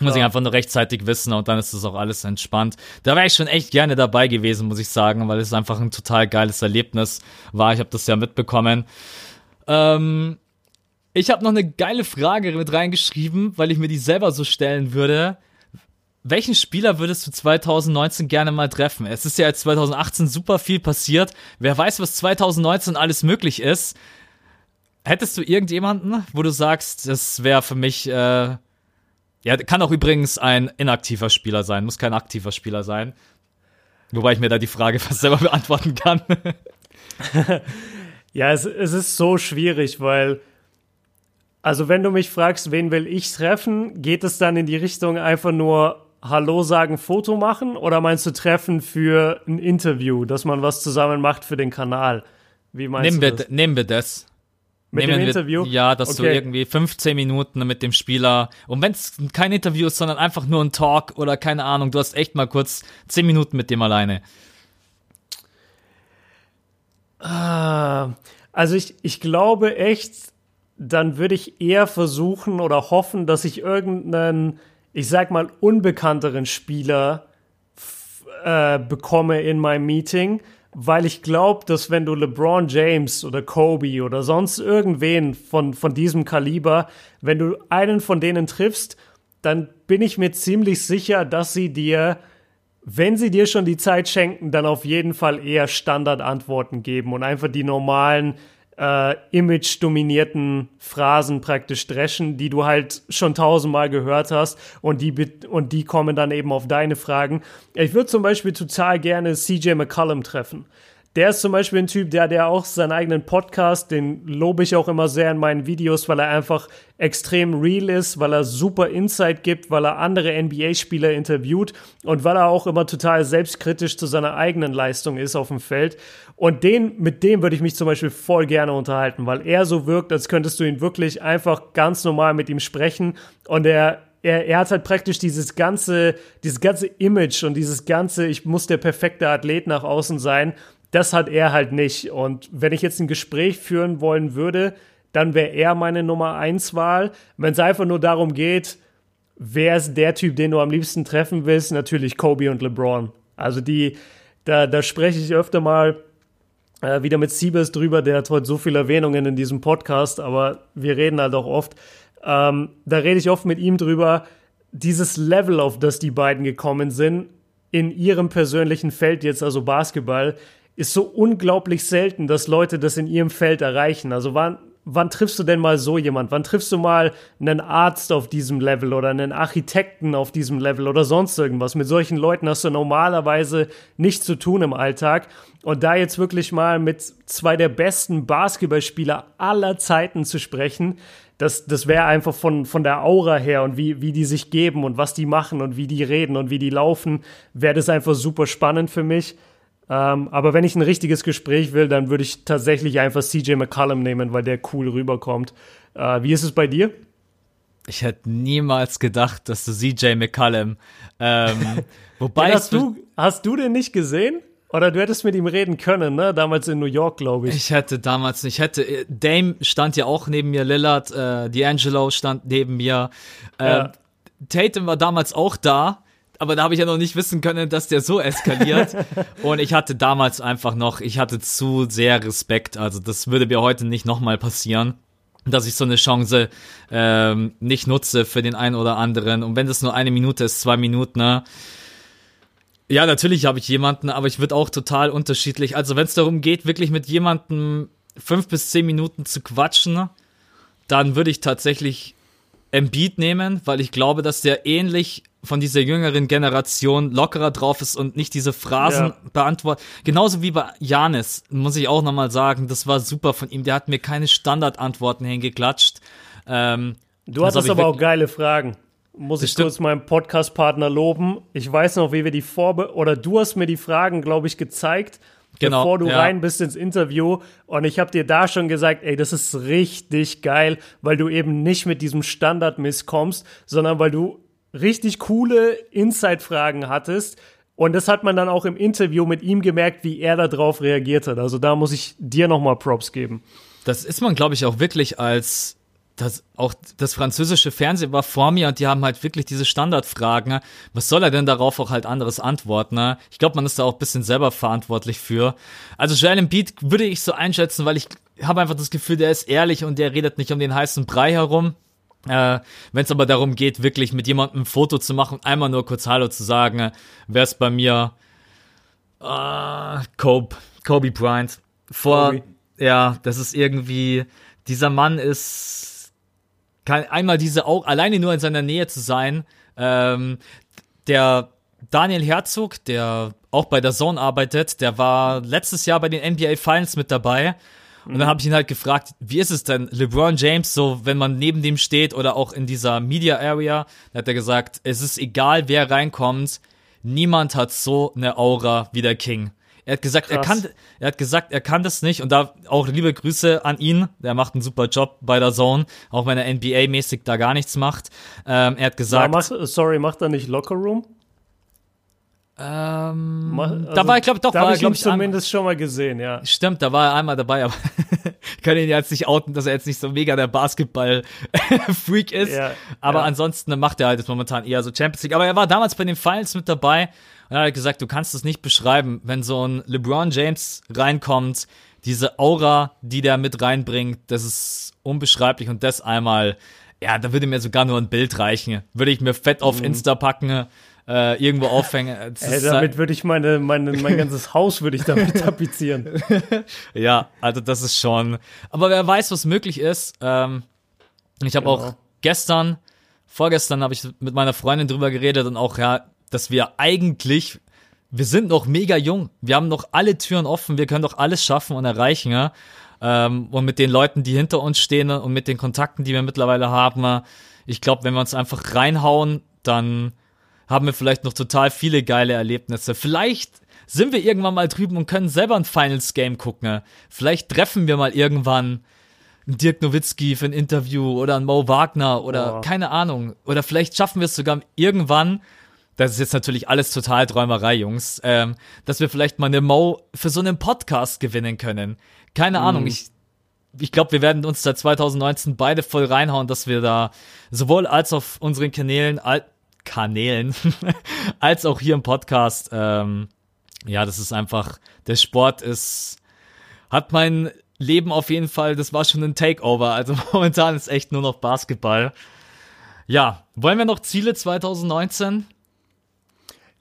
Muss ich einfach nur rechtzeitig wissen und dann ist das auch alles entspannt. Da wäre ich schon echt gerne dabei gewesen, muss ich sagen, weil es einfach ein total geiles Erlebnis war. Ich habe das ja mitbekommen. Ähm, ich habe noch eine geile Frage mit reingeschrieben, weil ich mir die selber so stellen würde. Welchen Spieler würdest du 2019 gerne mal treffen? Es ist ja jetzt 2018 super viel passiert. Wer weiß, was 2019 alles möglich ist. Hättest du irgendjemanden, wo du sagst, das wäre für mich, äh, ja, kann auch übrigens ein inaktiver Spieler sein, muss kein aktiver Spieler sein. Wobei ich mir da die Frage fast selber beantworten kann. Ja, es, es ist so schwierig, weil, also wenn du mich fragst, wen will ich treffen, geht es dann in die Richtung einfach nur Hallo sagen, Foto machen oder meinst du treffen für ein Interview, dass man was zusammen macht für den Kanal? Wie meinst nehmen, du wir, das? nehmen wir das. Mit nehmen dem wir, Interview? Ja, dass du Okay. irgendwie 15 Minuten mit dem Spieler, und wenn es kein Interview ist, sondern einfach nur ein Talk oder keine Ahnung, du hast echt mal kurz 10 Minuten mit dem alleine. Ah, Also ich, ich glaube echt, dann würde ich eher versuchen oder hoffen, dass ich irgendeinen, ich sag mal, unbekannteren Spieler äh, bekomme in meinem Meeting, weil ich glaube, dass wenn du LeBron James oder Kobe oder sonst irgendwen von, von diesem Kaliber, wenn du einen von denen triffst, dann bin ich mir ziemlich sicher, dass sie dir wenn sie dir schon die Zeit schenken, dann auf jeden Fall eher Standardantworten geben und einfach die normalen äh, image-dominierten Phrasen praktisch dreschen, die du halt schon tausendmal gehört hast und die, und die kommen dann eben auf deine Fragen. Ich würde zum Beispiel total gerne CJ McCollum treffen. Der ist zum Beispiel ein Typ, der, der auch seinen eigenen Podcast, den lobe ich auch immer sehr in meinen Videos, weil er einfach extrem real ist, weil er super Insight gibt, weil er andere NBA-Spieler interviewt und weil er auch immer total selbstkritisch zu seiner eigenen Leistung ist auf dem Feld. Und den, mit dem würde ich mich zum Beispiel voll gerne unterhalten, weil er so wirkt, als könntest du ihn wirklich einfach ganz normal mit ihm sprechen und er er, er hat halt praktisch dieses ganze, dieses ganze Image und dieses ganze, ich muss der perfekte Athlet nach außen sein, das hat er halt nicht. Und wenn ich jetzt ein Gespräch führen wollen würde, dann wäre er meine Nummer eins Wahl. Wenn es einfach nur darum geht, wer ist der Typ, den du am liebsten treffen willst, natürlich Kobe und LeBron. Also die, da, da spreche ich öfter mal äh, wieder mit Siebes drüber, der hat heute so viele Erwähnungen in diesem Podcast, aber wir reden halt auch oft. Ähm, da rede ich oft mit ihm drüber, dieses Level, auf das die beiden gekommen sind, in ihrem persönlichen Feld jetzt, also Basketball, ist so unglaublich selten, dass Leute das in ihrem Feld erreichen. Also wann, wann triffst du denn mal so jemand? Wann triffst du mal einen Arzt auf diesem Level oder einen Architekten auf diesem Level oder sonst irgendwas? Mit solchen Leuten hast du normalerweise nichts zu tun im Alltag. Und da jetzt wirklich mal mit zwei der besten Basketballspieler aller Zeiten zu sprechen, das, das wäre einfach von, von der Aura her und wie, wie die sich geben und was die machen und wie die reden und wie die laufen, wäre das einfach super spannend für mich. Ähm, aber wenn ich ein richtiges Gespräch will, dann würde ich tatsächlich einfach CJ McCollum nehmen, weil der cool rüberkommt. Äh, wie ist es bei dir? Ich hätte niemals gedacht, dass du CJ McCallum. Ähm, wobei hast, du, hast du den nicht gesehen? Oder du hättest mit ihm reden können, ne? Damals in New York, glaube ich. ich hätte damals nicht, hätte, äh, Dame stand ja auch neben mir, Lillard, äh, D'Angelo stand neben mir. Ähm, Ja. Tatum war damals auch da, aber da habe ich ja noch nicht wissen können, dass der so eskaliert. Und ich hatte damals einfach noch, ich hatte zu sehr Respekt. Also das würde mir heute nicht nochmal passieren, dass ich so eine Chance ähm, nicht nutze für den einen oder anderen. Und wenn das nur eine Minute ist, zwei Minuten, ne? Ja, natürlich habe ich jemanden, aber ich würde auch total unterschiedlich. Also wenn es darum geht, wirklich mit jemandem fünf bis zehn Minuten zu quatschen, dann würde ich tatsächlich Embiid nehmen, weil ich glaube, dass der ähnlich von dieser jüngeren Generation lockerer drauf ist und nicht diese Phrasen Ja. beantwortet. Genauso wie bei Janis, muss ich auch nochmal sagen, das war super von ihm. Der hat mir keine Standardantworten hingeklatscht. Ähm, Du hattest ich aber auch geile Fragen. Muss ich kurz meinen Podcast-Partner loben. Ich weiß noch, wie wir die Vorbe... Oder du hast mir die Fragen, glaube ich, gezeigt, Genau, bevor du ja. rein bist ins Interview. Und ich habe dir da schon gesagt, ey, das ist richtig geil, weil du eben nicht mit diesem Standardmiss kommst, sondern weil du richtig coole Inside-Fragen hattest. Und das hat man dann auch im Interview mit ihm gemerkt, wie er darauf reagiert hat. Also da muss ich dir nochmal Props geben. Das ist man, glaube ich, auch wirklich als das auch das französische Fernsehen war vor mir und die haben halt wirklich diese Standardfragen. ne? Was soll er denn darauf auch halt anderes antworten? Ne? Ich glaube, man ist da auch ein bisschen selber verantwortlich für. Also Joel Embiid würde ich so einschätzen, weil ich habe einfach das Gefühl, der ist ehrlich und der redet nicht um den heißen Brei herum. Äh, Wenn es aber darum geht, wirklich mit jemandem ein Foto zu machen und einmal nur kurz Hallo zu sagen, wäre es bei mir äh, Kobe, Kobe Bryant. Vor, Kobe. ja, das ist irgendwie, dieser Mann ist, kann einmal diese auch, alleine nur in seiner Nähe zu sein, ähm, der Daniel Herzog, der auch bei der Zone arbeitet, der war letztes Jahr bei den NBA Finals mit dabei. Und dann habe ich ihn halt gefragt, wie ist es denn, LeBron James, so wenn man neben dem steht oder auch in dieser Media Area, da hat er gesagt, es ist egal, wer reinkommt, niemand hat so eine Aura wie der King. Er hat gesagt, er Krass. kann, er hat gesagt, er kann das nicht und da auch liebe Grüße an ihn. Der macht einen super Job bei der Zone, auch wenn er NBA-mäßig da gar nichts macht. Ähm, er hat Ja, gesagt, mach, sorry, macht er nicht Locker Room? ähm, Mach- da also, war ich glaube doch, da war habe er ich glaube ich zumindest schon mal gesehen, ja. Stimmt, da war er einmal dabei, aber ich kann ihn jetzt nicht outen, dass er jetzt nicht so mega der Basketball-Freak ist. Ja, aber ja. ansonsten macht er halt jetzt momentan eher so Champions League. Aber er war damals bei den Finals mit dabei und er hat gesagt, du kannst es nicht beschreiben, wenn so ein LeBron James reinkommt, diese Aura, die der mit reinbringt, das ist unbeschreiblich und das einmal, ja, da würde mir sogar nur ein Bild reichen. Würde ich mir fett auf Insta packen, äh, irgendwo aufhängen. Mhm. Ey, damit halt- würde ich meine, meine, mein ganzes Haus würde ich damit tapezieren. Ja, also das ist schon. Aber wer weiß, was möglich ist. Ähm, ich habe Genau. auch gestern, vorgestern habe ich mit meiner Freundin drüber geredet und auch ja, dass wir eigentlich, wir sind noch mega jung. Wir haben noch alle Türen offen. Wir können doch alles schaffen und erreichen. Ja? Ähm, und mit den Leuten, die hinter uns stehen und mit den Kontakten, die wir mittlerweile haben, ich glaube, wenn wir uns einfach reinhauen, dann haben wir vielleicht noch total viele geile Erlebnisse. Vielleicht sind wir irgendwann mal drüben und können selber ein Finals Game gucken. Vielleicht treffen wir mal irgendwann einen Dirk Nowitzki für ein Interview oder einen Mo Wagner oder Boah. keine Ahnung. Oder vielleicht schaffen wir es sogar irgendwann, das ist jetzt natürlich alles total Träumerei, Jungs, ähm, dass wir vielleicht mal eine Mo für so einen Podcast gewinnen können. Keine Ahnung, ich ich glaube, wir werden uns da 2019 beide voll reinhauen, dass wir da sowohl als auf unseren Kanälen, al Kanälen, als auch hier im Podcast, ähm, ja, das ist einfach, der Sport ist, hat mein Leben auf jeden Fall, das war schon ein Takeover. Also momentan ist echt nur noch Basketball. Ja, wollen wir noch Ziele 2019?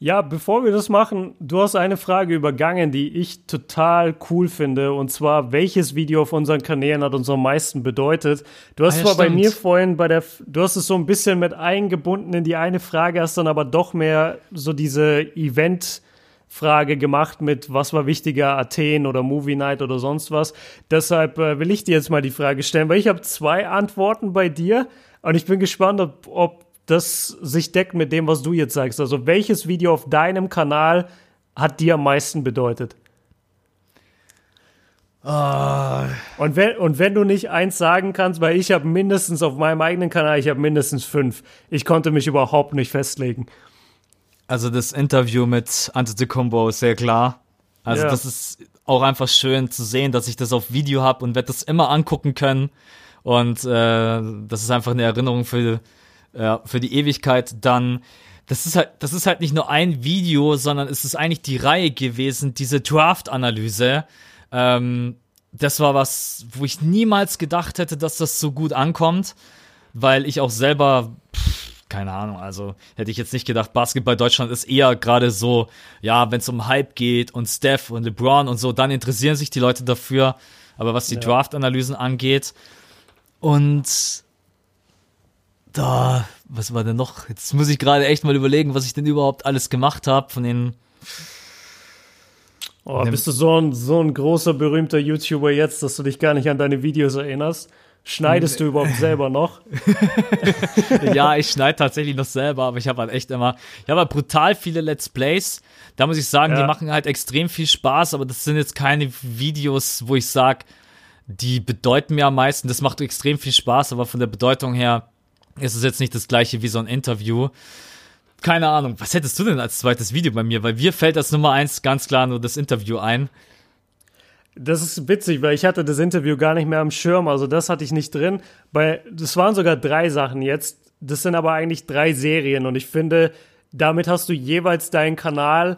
Ja, bevor wir das machen, du hast eine Frage übergangen, die ich total cool finde. Und zwar, welches Video auf unseren Kanälen hat uns am meisten bedeutet? Du hast Ah, ja, zwar bei stimmt. mir vorhin bei der, du hast es so ein bisschen mit eingebunden in die eine Frage, hast dann aber doch mehr so diese Event- Frage gemacht mit, was war wichtiger, Athen oder Movie Night oder sonst was. Deshalb äh, will ich dir jetzt mal die Frage stellen, weil ich habe zwei Antworten bei dir und ich bin gespannt, ob, ob das sich deckt mit dem, was du jetzt sagst. Also welches Video auf deinem Kanal hat dir am meisten bedeutet? Und, wenn, und wenn du nicht eins sagen kannst, weil ich habe mindestens auf meinem eigenen Kanal, ich habe mindestens fünf. Ich konnte mich überhaupt nicht festlegen. Also das Interview mit Antetokounmpo ist sehr klar. Also Ja. das ist auch einfach schön zu sehen, dass ich das auf Video habe und werde das immer angucken können. Und äh, das ist einfach eine Erinnerung für, ja, für die Ewigkeit. Dann, das ist halt, das ist halt nicht nur ein Video, sondern es ist eigentlich die Reihe gewesen, diese Draft-Analyse. Ähm, das war was, wo ich niemals gedacht hätte, dass das so gut ankommt, weil ich auch selber, pff, keine Ahnung, also hätte ich jetzt nicht gedacht, Basketball Deutschland ist eher gerade so, ja, wenn es um Hype geht und Steph und LeBron und so, dann interessieren sich die Leute dafür. Aber was die Draft-Analysen angeht und da, was war denn noch? Jetzt muss ich gerade echt mal überlegen, was ich denn überhaupt alles gemacht habe von den Oh, bist du so ein, so ein großer, berühmter YouTuber jetzt, dass du dich gar nicht an deine Videos erinnerst? Schneidest du überhaupt selber noch? ja, ich schneide tatsächlich noch selber, aber ich habe halt echt immer, ich habe halt brutal viele Let's Plays. Da muss ich sagen, die Ja. machen halt extrem viel Spaß, aber das sind jetzt keine Videos, wo ich sag, die bedeuten mir am meisten. Das macht extrem viel Spaß, aber von der Bedeutung her ist es jetzt nicht das gleiche wie so ein Interview. Keine Ahnung, was hättest du denn als zweites Video bei mir? Weil mir fällt als Nummer eins ganz klar nur das Interview ein. Das ist witzig, weil ich hatte das Interview gar nicht mehr am Schirm, also das hatte ich nicht drin. Bei, das waren sogar drei Sachen jetzt. Das sind aber eigentlich drei Serien und ich finde, damit hast du jeweils deinen Kanal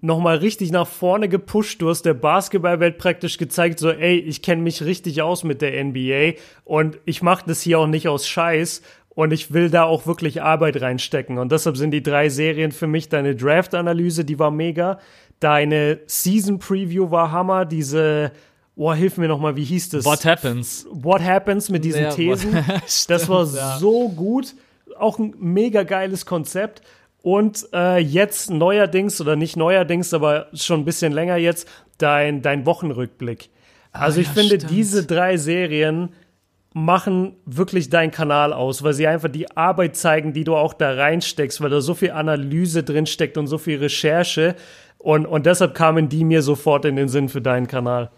nochmal richtig nach vorne gepusht. Du hast der Basketballwelt praktisch gezeigt, so, ey, ich kenne mich richtig aus mit der NBA und ich mache das hier auch nicht aus Scheiß und ich will da auch wirklich Arbeit reinstecken. Und deshalb sind die drei Serien für mich deine Draft-Analyse, die war mega. Deine Season-Preview war Hammer. Diese, boah, hilf mir nochmal, wie hieß das? What happens? What Happens mit diesen Ja, Thesen. das war ja. so gut. Auch ein mega geiles Konzept. Und äh, jetzt neuerdings, oder nicht neuerdings, aber schon ein bisschen länger jetzt, dein, dein Wochenrückblick. Also ich ja, finde, stimmt. diese drei Serien machen wirklich deinen Kanal aus, weil sie einfach die Arbeit zeigen, die du auch da reinsteckst, weil da so viel Analyse drin steckt und so viel Recherche. Und, und deshalb kamen die mir sofort in den Sinn für deinen Kanal.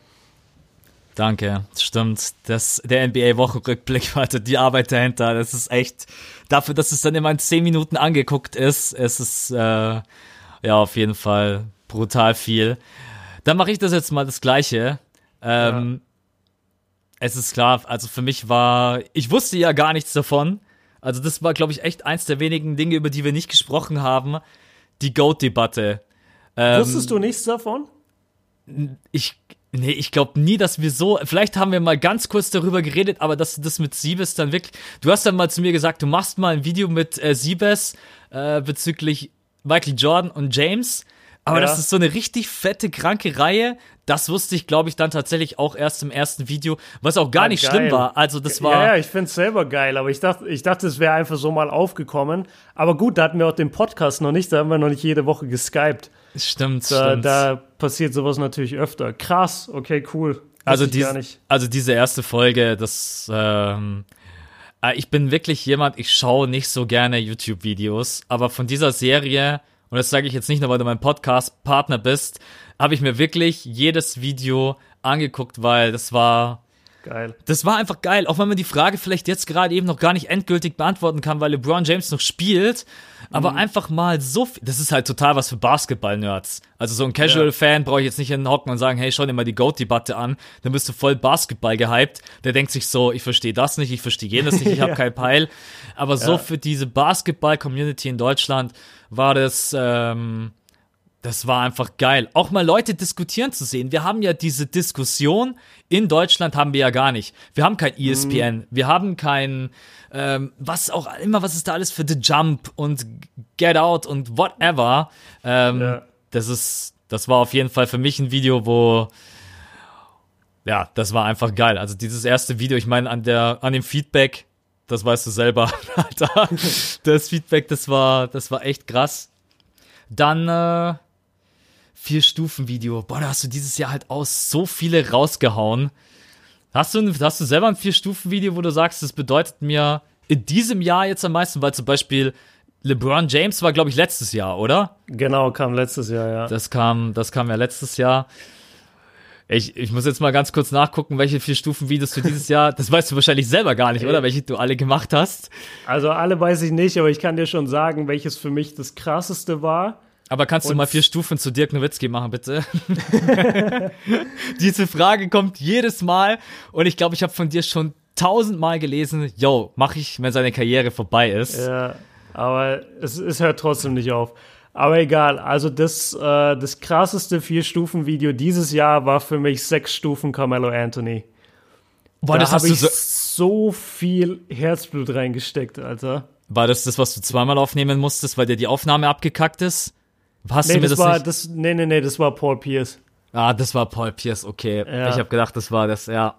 Danke, stimmt. Das, der NBA-Wochenrückblick, Alter, die Arbeit dahinter, das ist echt, dafür, dass es dann immer in 10 Minuten angeguckt ist, es ist, äh, ja, auf jeden Fall brutal viel. Dann mache ich das jetzt mal das Gleiche. Ähm, Es ist klar, also für mich war, ich wusste ja gar nichts davon. Also das war, glaube ich, echt eins der wenigen Dinge, über die wir nicht gesprochen haben. Die Goat-Debatte. Ähm, Wusstest du nichts davon? ich, nee, ich glaube nie, dass wir so, vielleicht haben wir mal ganz kurz darüber geredet, aber dass du das mit Siebes dann wirklich, du hast dann mal zu mir gesagt, du machst mal ein Video mit äh, Siebes äh, bezüglich Michael Jordan und James, aber Ja. das ist so eine richtig fette, kranke Reihe. Das wusste ich, glaube ich, dann tatsächlich auch erst im ersten Video, was auch gar Ja, nicht geil. schlimm war. Also das war, Ja, ja, ich find's selber geil, aber ich dachte, ich dachte, es wäre einfach so mal aufgekommen. Aber gut, da hatten wir auch den Podcast noch nicht, da haben wir noch nicht jede Woche geskypt. stimmt, Da, stimmt. da passiert sowas natürlich öfter. Krass, okay, cool. Also, dies, also diese erste Folge, das, ähm, äh, ich bin wirklich jemand, ich schaue nicht so gerne YouTube-Videos, aber von dieser Serie, und das sage ich jetzt nicht nur, weil du mein Podcast-Partner bist, habe ich mir wirklich jedes Video angeguckt, weil das war, Geil. das war einfach geil, auch wenn man die Frage vielleicht jetzt gerade eben noch gar nicht endgültig beantworten kann, weil LeBron James noch spielt, aber einfach mal so viel, das ist halt total was für Basketball-Nerds. Also so ein Casual-Fan brauche ich jetzt nicht hinhocken und sagen, hey, schau dir mal die GOAT-Debatte an, dann bist du voll Basketball gehypt. Der denkt sich so, ich verstehe das nicht, ich verstehe jenes nicht, ich habe Ja. keinen Peil. Aber so Ja. für diese Basketball-Community in Deutschland war das, ähm, das war einfach geil. Auch mal Leute diskutieren zu sehen. Wir haben ja diese Diskussion in Deutschland haben wir ja gar nicht. Wir haben kein ESPN, wir haben kein, ähm, was auch immer, was ist da alles für The Jump und Get Out und whatever. Ähm, Ja. Das ist, das war auf jeden Fall für mich ein Video, wo ja, das war einfach geil. Also dieses erste Video, ich meine, an der, an dem Feedback, das weißt du selber, Alter. Das Feedback, das war, das war echt krass. Dann äh, vier Stufen Video. Boah, da hast du dieses Jahr halt aus so viele rausgehauen. Hast du, hast du selber ein vier Stufen Video, wo du sagst, das bedeutet mir in diesem Jahr jetzt am meisten, weil zum Beispiel LeBron James war, glaube ich, letztes Jahr, oder? Genau, kam letztes Jahr, ja. Das kam, das kam ja letztes Jahr. Ich, ich muss jetzt mal ganz kurz nachgucken, welche vier Stufen-Videos du dieses Jahr, das weißt du wahrscheinlich selber gar nicht, oder? Welche du alle gemacht hast. Also alle weiß ich nicht, aber ich kann dir schon sagen, welches für mich das krasseste war. Aber kannst du mal vier Stufen zu Dirk Nowitzki machen, bitte? Diese Frage kommt jedes Mal und ich glaube, ich habe von dir schon tausendmal gelesen, yo, mach ich, wenn seine Karriere vorbei ist. Ja, aber es, es hört trotzdem nicht auf. Aber egal, also das, äh, das krasseste Vier-Stufen-Video dieses Jahr war für mich sechs Stufen Carmelo Anthony. Boah, da habe ich so, so viel Herzblut reingesteckt, Alter. war das das, was du zweimal aufnehmen musstest, weil dir die Aufnahme abgekackt ist? Hast Nee, du mir das, das, war, nicht? das, nee, nee, nee, das war Paul Pierce. Ah, das war Paul Pierce, okay. Ja. Ich habe gedacht, das war das, ja.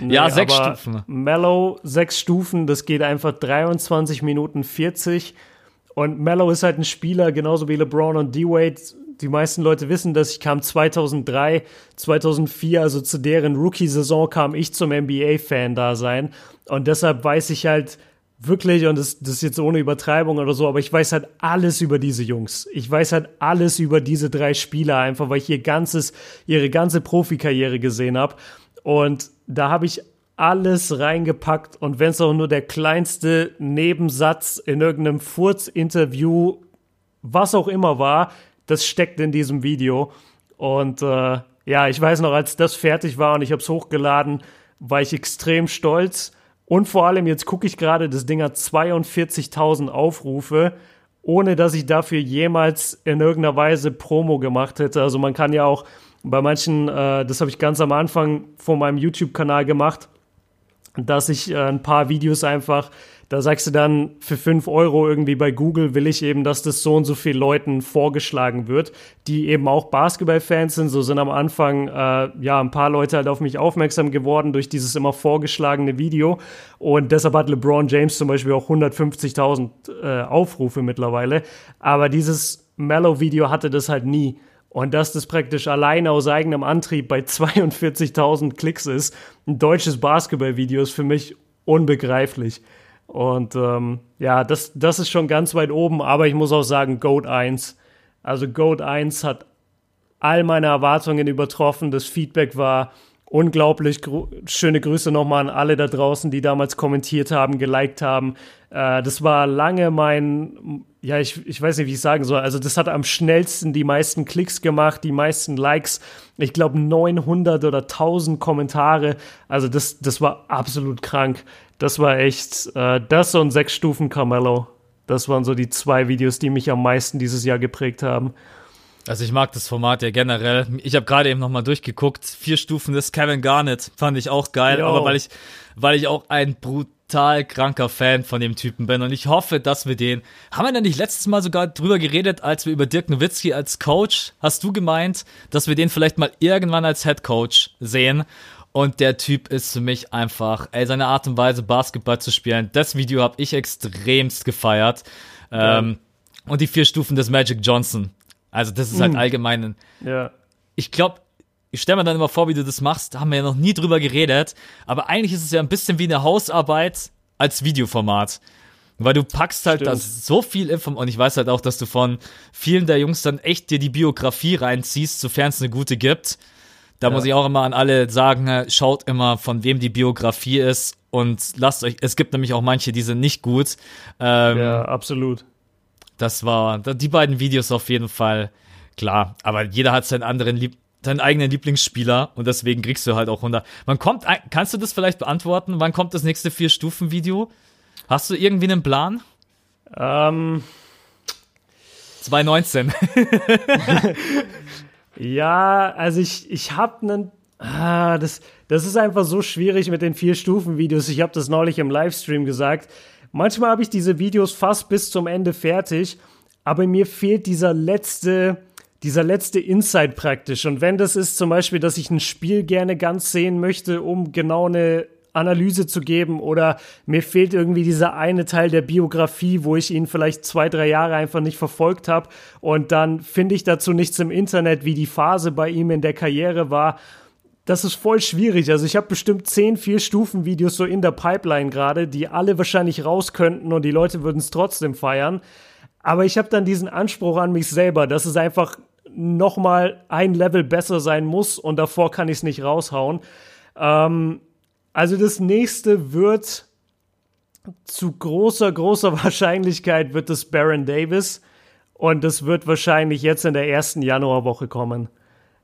Nee, ja, sechs Stufen. Mellow, sechs Stufen, das geht einfach 23 Minuten 40. Und Mellow ist halt ein Spieler, genauso wie LeBron und D-Wade. Die meisten Leute wissen das. Ich kam 2003, 2004, also zu deren Rookie-Saison kam ich zum NBA-Fan da sein. Und deshalb weiß ich halt wirklich, und das, das ist jetzt ohne Übertreibung oder so, aber ich weiß halt alles über diese Jungs. Ich weiß halt alles über diese drei Spieler, einfach weil ich ihr ganzes, ihre ganze Profikarriere gesehen habe. Und da habe ich alles reingepackt und wenn es auch nur der kleinste Nebensatz in irgendeinem Furz-Interview, was auch immer war, das steckt in diesem Video. Und äh, ja, ich weiß noch, als das fertig war und ich habe es hochgeladen, war ich extrem stolz. Und vor allem, jetzt gucke ich gerade, das Ding hat 42.000 Aufrufe, ohne dass ich dafür jemals in irgendeiner Weise Promo gemacht hätte. Also man kann ja auch bei manchen, äh, das habe ich ganz am Anfang von meinem YouTube-Kanal gemacht, dass ich äh, ein paar Videos einfach, da sagst du dann für 5 Euro irgendwie bei Google will ich eben, dass das so und so viel Leuten vorgeschlagen wird, die eben auch Basketball-Fans sind. So sind am Anfang äh, ja ein paar Leute halt auf mich aufmerksam geworden durch dieses immer vorgeschlagene Video. Und deshalb hat LeBron James zum Beispiel auch 150.000 äh, Aufrufe mittlerweile. Aber dieses Mellow-Video hatte das halt nie. Und dass das praktisch alleine aus eigenem Antrieb bei 42.000 Klicks ist, ein deutsches Basketballvideo ist für mich unbegreiflich. Und ähm, ja, das, das ist schon ganz weit oben, aber ich muss auch sagen, Goat 1. Also Goat 1 hat all meine Erwartungen übertroffen. Das Feedback war unglaublich. Gru schöne Grüße nochmal an alle da draußen, die damals kommentiert haben, geliked haben. Äh, das war lange mein, ja, ich, ich weiß nicht, wie ich sagen soll. Also das hat am schnellsten die meisten Klicks gemacht, die meisten Likes. Ich glaube 900 oder 1000 Kommentare. Also das, das war absolut krank. Das war echt, äh, das und sechs Stufen Carmelo. Das waren so die zwei Videos, die mich am meisten dieses Jahr geprägt haben. Also ich mag das Format ja generell. Ich habe gerade eben nochmal durchgeguckt. Vier Stufen des Kevin Garnett fand ich auch geil, Jo. aber weil ich, weil ich auch ein brutal kranker Fan von dem Typen bin und ich hoffe, dass wir den. Haben wir denn nicht letztes Mal sogar drüber geredet, als wir über Dirk Nowitzki als Coach? Hast du gemeint, dass wir den vielleicht mal irgendwann als Head Coach sehen? Und der Typ ist für mich einfach, ey, seine Art und Weise, Basketball zu spielen. Das Video habe ich extremst gefeiert. Ähm, und die vier Stufen des Magic Johnson. Also das ist halt allgemein ein, Ja. ich glaube, ich stelle mir dann immer vor, wie du das machst, haben wir ja noch nie drüber geredet, aber eigentlich ist es ja ein bisschen wie eine Hausarbeit als Videoformat. Weil du packst halt Stimmt. das so viel Info und ich weiß halt auch, dass du von vielen der Jungs dann echt dir die Biografie reinziehst, sofern es eine gute gibt. Da muss ich auch immer an alle sagen, äh, schaut immer, von wem die Biografie ist und lasst euch, es gibt nämlich auch manche, die sind nicht gut. Ähm, Ja, absolut. das war die beiden Videos auf jeden Fall klar. Aber jeder hat seinen anderen Lieb seinen eigenen Lieblingsspieler und deswegen kriegst du halt auch 100. Man kommt, kannst du das vielleicht beantworten? Wann kommt das nächste vier Stufen Video? Hast du irgendwie einen Plan? Ähm, 2019. ja, also ich, ich habe einen. Ah, das, das ist einfach so schwierig mit den vier Stufen-Videos. Ich habe das neulich im Livestream gesagt. Manchmal habe ich diese Videos fast bis zum Ende fertig, aber mir fehlt dieser letzte, dieser letzte Insight praktisch. Und wenn das ist zum Beispiel, dass ich ein Spiel gerne ganz sehen möchte, um genau eine Analyse zu geben oder mir fehlt irgendwie dieser eine Teil der Biografie, wo ich ihn vielleicht zwei, drei Jahre einfach nicht verfolgt habe und dann finde ich dazu nichts im Internet, wie die Phase bei ihm in der Karriere war. Das ist voll schwierig. Also ich habe bestimmt zehn Vier-Stufen-Videos so in der Pipeline gerade, die alle wahrscheinlich raus könnten und die Leute würden es trotzdem feiern. Aber ich habe dann diesen Anspruch an mich selber, dass es einfach nochmal ein Level besser sein muss und davor kann ich es nicht raushauen. Ähm, also das nächste wird zu großer, großer Wahrscheinlichkeit wird es Baron Davis und das wird wahrscheinlich jetzt in der ersten Januarwoche kommen.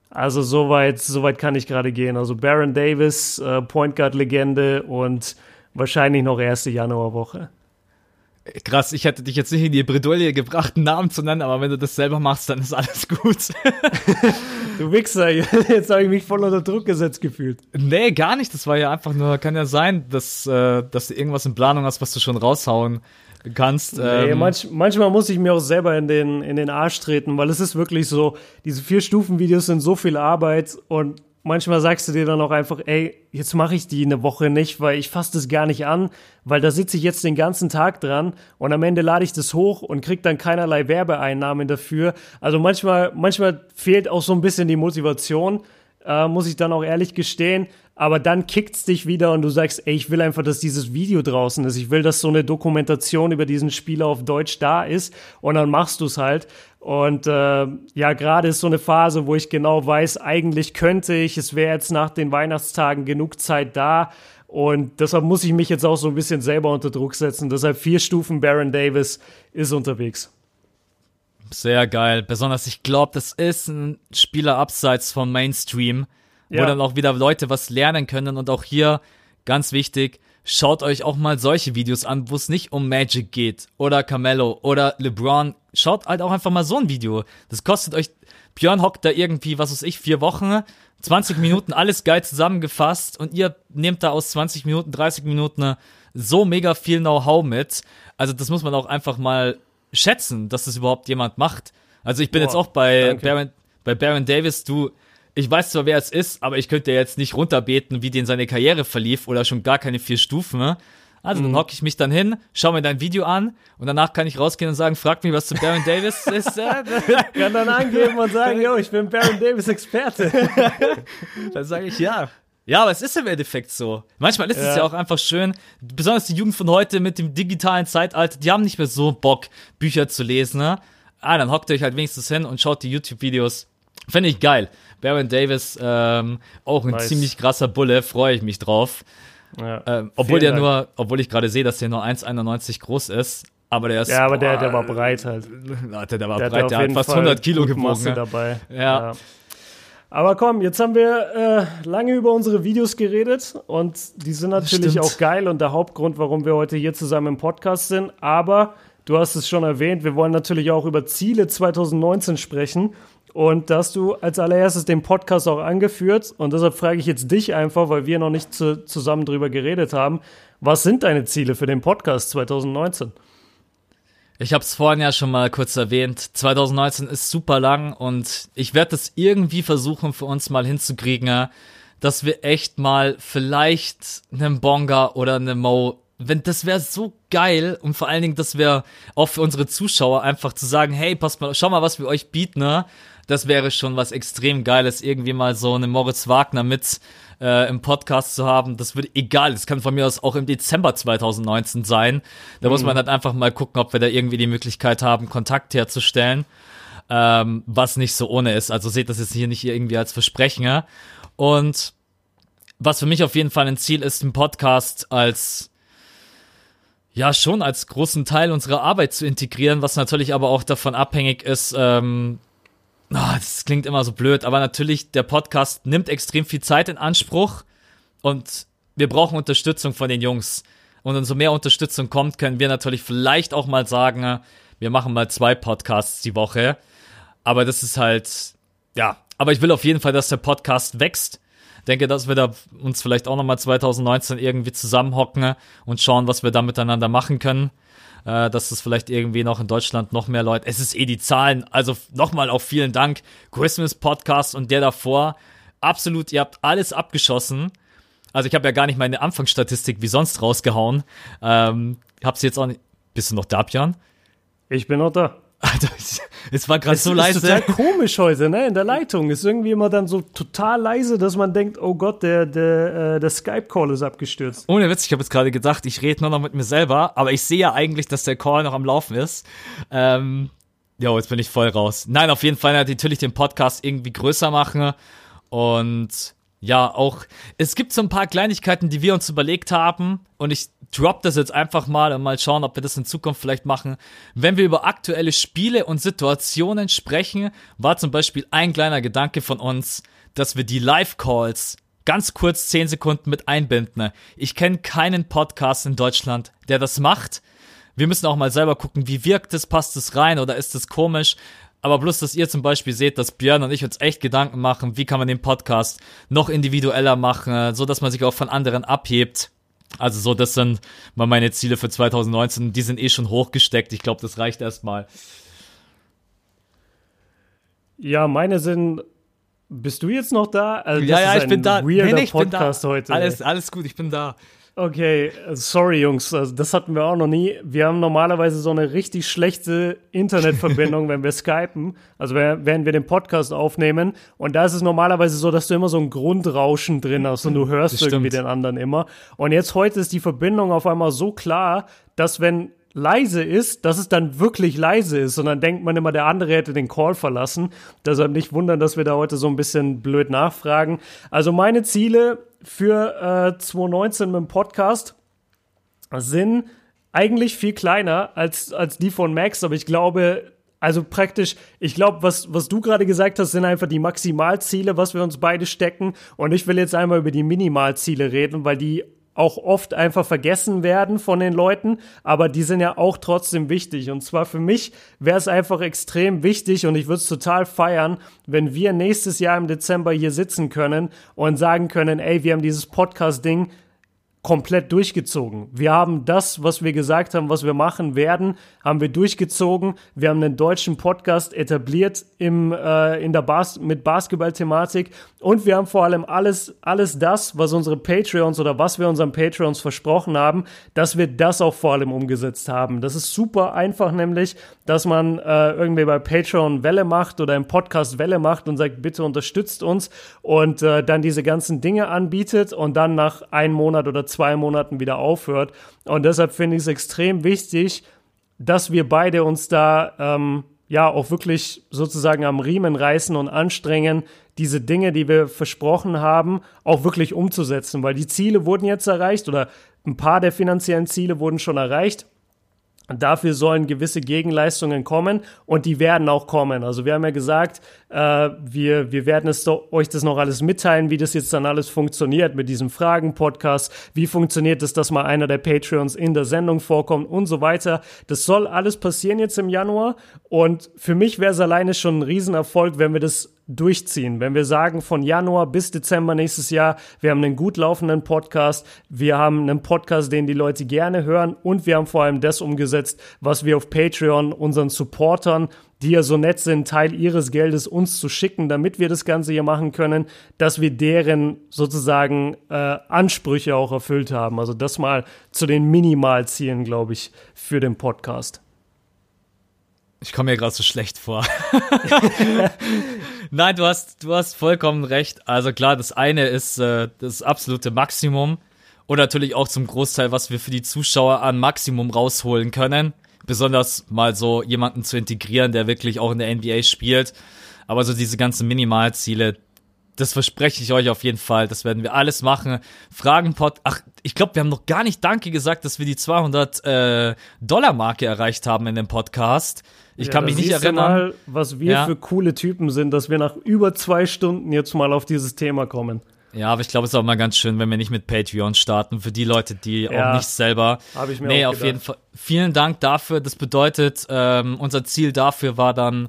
Also soweit, soweit kann ich gerade gehen. Also Baron Davis, äh, Point Guard Legende und wahrscheinlich noch erste Januarwoche. Krass, ich hätte dich jetzt nicht in die Bredouille gebracht, einen Namen zu nennen, aber wenn du das selber machst, dann ist alles gut. du Wichser, jetzt habe ich mich voll unter Druck gesetzt gefühlt. Nee, gar nicht. Das war ja einfach nur, kann ja sein, dass, äh, dass du irgendwas in Planung hast, was du schon raushauen kannst. Nee, ähm, manch, manchmal muss ich mir auch selber in den, in den Arsch treten, weil es ist wirklich so, diese vier Stufen-Videos sind so viel Arbeit und manchmal sagst du dir dann auch einfach, ey, jetzt mache ich die eine Woche nicht, weil ich fasse das gar nicht an, weil da sitze ich jetzt den ganzen Tag dran und am Ende lade ich das hoch und krieg dann keinerlei Werbeeinnahmen dafür. Also manchmal, manchmal fehlt auch so ein bisschen die Motivation, äh, muss ich dann auch ehrlich gestehen. Aber dann kickt's dich wieder und du sagst, ey, ich will einfach, dass dieses Video draußen ist. Ich will, dass so eine Dokumentation über diesen Spieler auf Deutsch da ist. Und dann machst du's halt. Und äh, ja, gerade ist so eine Phase, wo ich genau weiß, eigentlich könnte ich, es wäre jetzt nach den Weihnachtstagen genug Zeit da. Und deshalb muss ich mich jetzt auch so ein bisschen selber unter Druck setzen. Deshalb vier Stufen Baron Davis ist unterwegs. Sehr geil. Besonders, ich glaube, das ist ein Spieler abseits vom Mainstream, ja. wo dann auch wieder Leute was lernen können. Und auch hier, ganz wichtig, schaut euch auch mal solche Videos an, wo es nicht um Magic geht oder Carmelo oder LeBron. Schaut halt auch einfach mal so ein Video. Das kostet euch, Björn hockt da irgendwie, was weiß ich, vier Wochen, 20 Minuten, alles geil zusammengefasst und ihr nehmt da aus 20 Minuten, 30 Minuten so mega viel Know-how mit. Also das muss man auch einfach mal schätzen, dass das überhaupt jemand macht. Also ich bin Boah, jetzt auch bei Baron, bei Baron Davis, du, ich weiß zwar, wer es ist, aber ich könnte jetzt nicht runterbeten, wie den seine Karriere verlief oder schon gar keine vier Stufen. Ne? Also mhm. dann hocke ich mich dann hin, schaue mir dein Video an und danach kann ich rausgehen und sagen, frag mich, was zu Baron Davis ist. kann dann angeben und sagen, yo, ich bin Baron Davis Experte. dann sage ich ja. Ja, aber es ist im Endeffekt so. Manchmal ist ja. es ja auch einfach schön, besonders die Jugend von heute mit dem digitalen Zeitalter, die haben nicht mehr so Bock, Bücher zu lesen. Ne? Ah, dann hockt ihr euch halt wenigstens hin und schaut die YouTube-Videos. Finde ich geil. Baron Davis, ähm, auch ein nice. ziemlich krasser Bulle, freue ich mich drauf. Ja, ähm, obwohl der Dank. nur, obwohl ich gerade sehe, dass der nur 1,91 groß ist, aber der ist. Ja, aber der, der war breit halt. Warte, der war der breit, der hat fast 100 Kilo gewogen. Ne? dabei. Ja. ja. Aber komm, jetzt haben wir äh, lange über unsere Videos geredet und die sind natürlich auch geil und der Hauptgrund, warum wir heute hier zusammen im Podcast sind. Aber du hast es schon erwähnt, wir wollen natürlich auch über Ziele 2019 sprechen. Und da hast du als allererstes den Podcast auch angeführt. Und deshalb frage ich jetzt dich einfach, weil wir noch nicht zu, zusammen drüber geredet haben. Was sind deine Ziele für den Podcast 2019? Ich habe es vorhin ja schon mal kurz erwähnt. 2019 ist super lang und ich werde das irgendwie versuchen für uns mal hinzukriegen, dass wir echt mal vielleicht einen Bonga oder eine Mo wenn das wäre so geil und vor allen Dingen, dass wir auch für unsere Zuschauer einfach zu sagen, hey, passt mal, schau mal, was wir euch bieten, ne? Das wäre schon was extrem Geiles, irgendwie mal so eine Moritz Wagner mit äh, im Podcast zu haben. Das würde egal, das kann von mir aus auch im Dezember 2019 sein. Da mhm. muss man halt einfach mal gucken, ob wir da irgendwie die Möglichkeit haben, Kontakt herzustellen. Ähm, was nicht so ohne ist. Also seht das jetzt hier nicht irgendwie als Versprechen. Ja? Und was für mich auf jeden Fall ein Ziel ist, ein Podcast als ja schon als großen Teil unserer Arbeit zu integrieren, was natürlich aber auch davon abhängig ist, ähm, oh, das klingt immer so blöd, aber natürlich, der Podcast nimmt extrem viel Zeit in Anspruch und wir brauchen Unterstützung von den Jungs. Und umso mehr Unterstützung kommt, können wir natürlich vielleicht auch mal sagen, wir machen mal zwei Podcasts die Woche. Aber das ist halt, ja, aber ich will auf jeden Fall, dass der Podcast wächst denke, dass wir da uns vielleicht auch nochmal 2019 irgendwie zusammenhocken und schauen, was wir da miteinander machen können. Äh, dass es vielleicht irgendwie noch in Deutschland noch mehr Leute. Es ist eh die Zahlen. Also nochmal auch vielen Dank. Christmas Podcast und der davor. Absolut, ihr habt alles abgeschossen. Also ich habe ja gar nicht meine Anfangsstatistik wie sonst rausgehauen. Ähm, hab's jetzt auch nicht. Bist du noch da, Björn? Ich bin noch da. Alter, es war gerade so leise. Ist total komisch heute, ne? In der Leitung ist irgendwie immer dann so total leise, dass man denkt, oh Gott, der der, äh, der Skype-Call ist abgestürzt. Ohne Witz, ich habe jetzt gerade gedacht, ich rede nur noch mit mir selber, aber ich sehe ja eigentlich, dass der Call noch am Laufen ist. Ähm, Jo, jetzt bin ich voll raus. Nein, auf jeden Fall natürlich den Podcast irgendwie größer machen und ja, auch, es gibt so ein paar Kleinigkeiten, die wir uns überlegt haben und ich drop das jetzt einfach mal und mal schauen, ob wir das in Zukunft vielleicht machen. Wenn wir über aktuelle Spiele und Situationen sprechen, war zum Beispiel ein kleiner Gedanke von uns, dass wir die Live-Calls ganz kurz 10 Sekunden mit einbinden. Ich kenne keinen Podcast in Deutschland, der das macht. Wir müssen auch mal selber gucken, wie wirkt es, passt es rein oder ist es komisch. Aber bloß, dass ihr zum Beispiel seht, dass Björn und ich uns echt Gedanken machen, wie kann man den Podcast noch individueller machen, so dass man sich auch von anderen abhebt. Also so, das sind mal meine Ziele für 2019. Die sind eh schon hochgesteckt. Ich glaube, das reicht erstmal. Ja, meine sind. Bist du jetzt noch da? Also, ja, ja, ich bin da. Nee, nee, ich Podcast bin da. heute. Alles, alles gut, ich bin da. Okay, sorry Jungs, also das hatten wir auch noch nie. Wir haben normalerweise so eine richtig schlechte Internetverbindung, wenn wir skypen, also während wir den Podcast aufnehmen. Und da ist es normalerweise so, dass du immer so ein Grundrauschen drin hast und du hörst irgendwie den anderen immer. Und jetzt heute ist die Verbindung auf einmal so klar, dass wenn leise ist, dass es dann wirklich leise ist. Und dann denkt man immer, der andere hätte den Call verlassen. Deshalb nicht wundern, dass wir da heute so ein bisschen blöd nachfragen. Also meine Ziele für äh, 2019 mit dem Podcast sind eigentlich viel kleiner als, als die von Max, aber ich glaube, also praktisch, ich glaube, was, was du gerade gesagt hast, sind einfach die Maximalziele, was wir uns beide stecken. Und ich will jetzt einmal über die Minimalziele reden, weil die auch oft einfach vergessen werden von den Leuten, aber die sind ja auch trotzdem wichtig. Und zwar für mich wäre es einfach extrem wichtig und ich würde es total feiern, wenn wir nächstes Jahr im Dezember hier sitzen können und sagen können, ey, wir haben dieses Podcast-Ding komplett durchgezogen. Wir haben das, was wir gesagt haben, was wir machen werden, haben wir durchgezogen. Wir haben einen deutschen Podcast etabliert im, äh, in der Bas mit Basketball-Thematik und wir haben vor allem alles, alles das, was unsere Patreons oder was wir unseren Patreons versprochen haben, dass wir das auch vor allem umgesetzt haben. Das ist super einfach, nämlich, dass man äh, irgendwie bei Patreon Welle macht oder im Podcast Welle macht und sagt, bitte unterstützt uns und äh, dann diese ganzen Dinge anbietet und dann nach einem Monat oder zwei Monaten wieder aufhört. Und deshalb finde ich es extrem wichtig, dass wir beide uns da ähm, ja auch wirklich sozusagen am Riemen reißen und anstrengen, diese Dinge, die wir versprochen haben, auch wirklich umzusetzen, weil die Ziele wurden jetzt erreicht oder ein paar der finanziellen Ziele wurden schon erreicht. Dafür sollen gewisse Gegenleistungen kommen und die werden auch kommen. Also wir haben ja gesagt, äh, wir, wir werden es do, euch das noch alles mitteilen, wie das jetzt dann alles funktioniert mit diesem Fragen-Podcast. Wie funktioniert es, dass mal einer der Patreons in der Sendung vorkommt und so weiter. Das soll alles passieren jetzt im Januar und für mich wäre es alleine schon ein Riesenerfolg, wenn wir das durchziehen. Wenn wir sagen, von Januar bis Dezember nächstes Jahr, wir haben einen gut laufenden Podcast, wir haben einen Podcast, den die Leute gerne hören und wir haben vor allem das umgesetzt, was wir auf Patreon unseren Supportern, die ja so nett sind, Teil ihres Geldes uns zu schicken, damit wir das Ganze hier machen können, dass wir deren sozusagen äh, Ansprüche auch erfüllt haben. Also das mal zu den Minimalzielen, glaube ich, für den Podcast. Ich komme mir gerade so schlecht vor. Nein, du hast, du hast vollkommen recht. Also klar, das eine ist äh, das absolute Maximum. Und natürlich auch zum Großteil, was wir für die Zuschauer an Maximum rausholen können. Besonders mal so jemanden zu integrieren, der wirklich auch in der NBA spielt. Aber so diese ganzen Minimalziele, das verspreche ich euch auf jeden Fall. Das werden wir alles machen. Fragenpot. Ach, ich glaube, wir haben noch gar nicht Danke gesagt, dass wir die 200 äh, Dollar Marke erreicht haben in dem Podcast. Ich ja, kann mich nicht erinnern. Mal, was wir ja. für coole Typen sind, dass wir nach über zwei Stunden jetzt mal auf dieses Thema kommen. Ja, aber ich glaube, es ist auch mal ganz schön, wenn wir nicht mit Patreon starten, für die Leute, die ja, auch nicht selber. Habe ich mir Nee, auch auf jeden Fall. Vielen Dank dafür. Das bedeutet, ähm, unser Ziel dafür war dann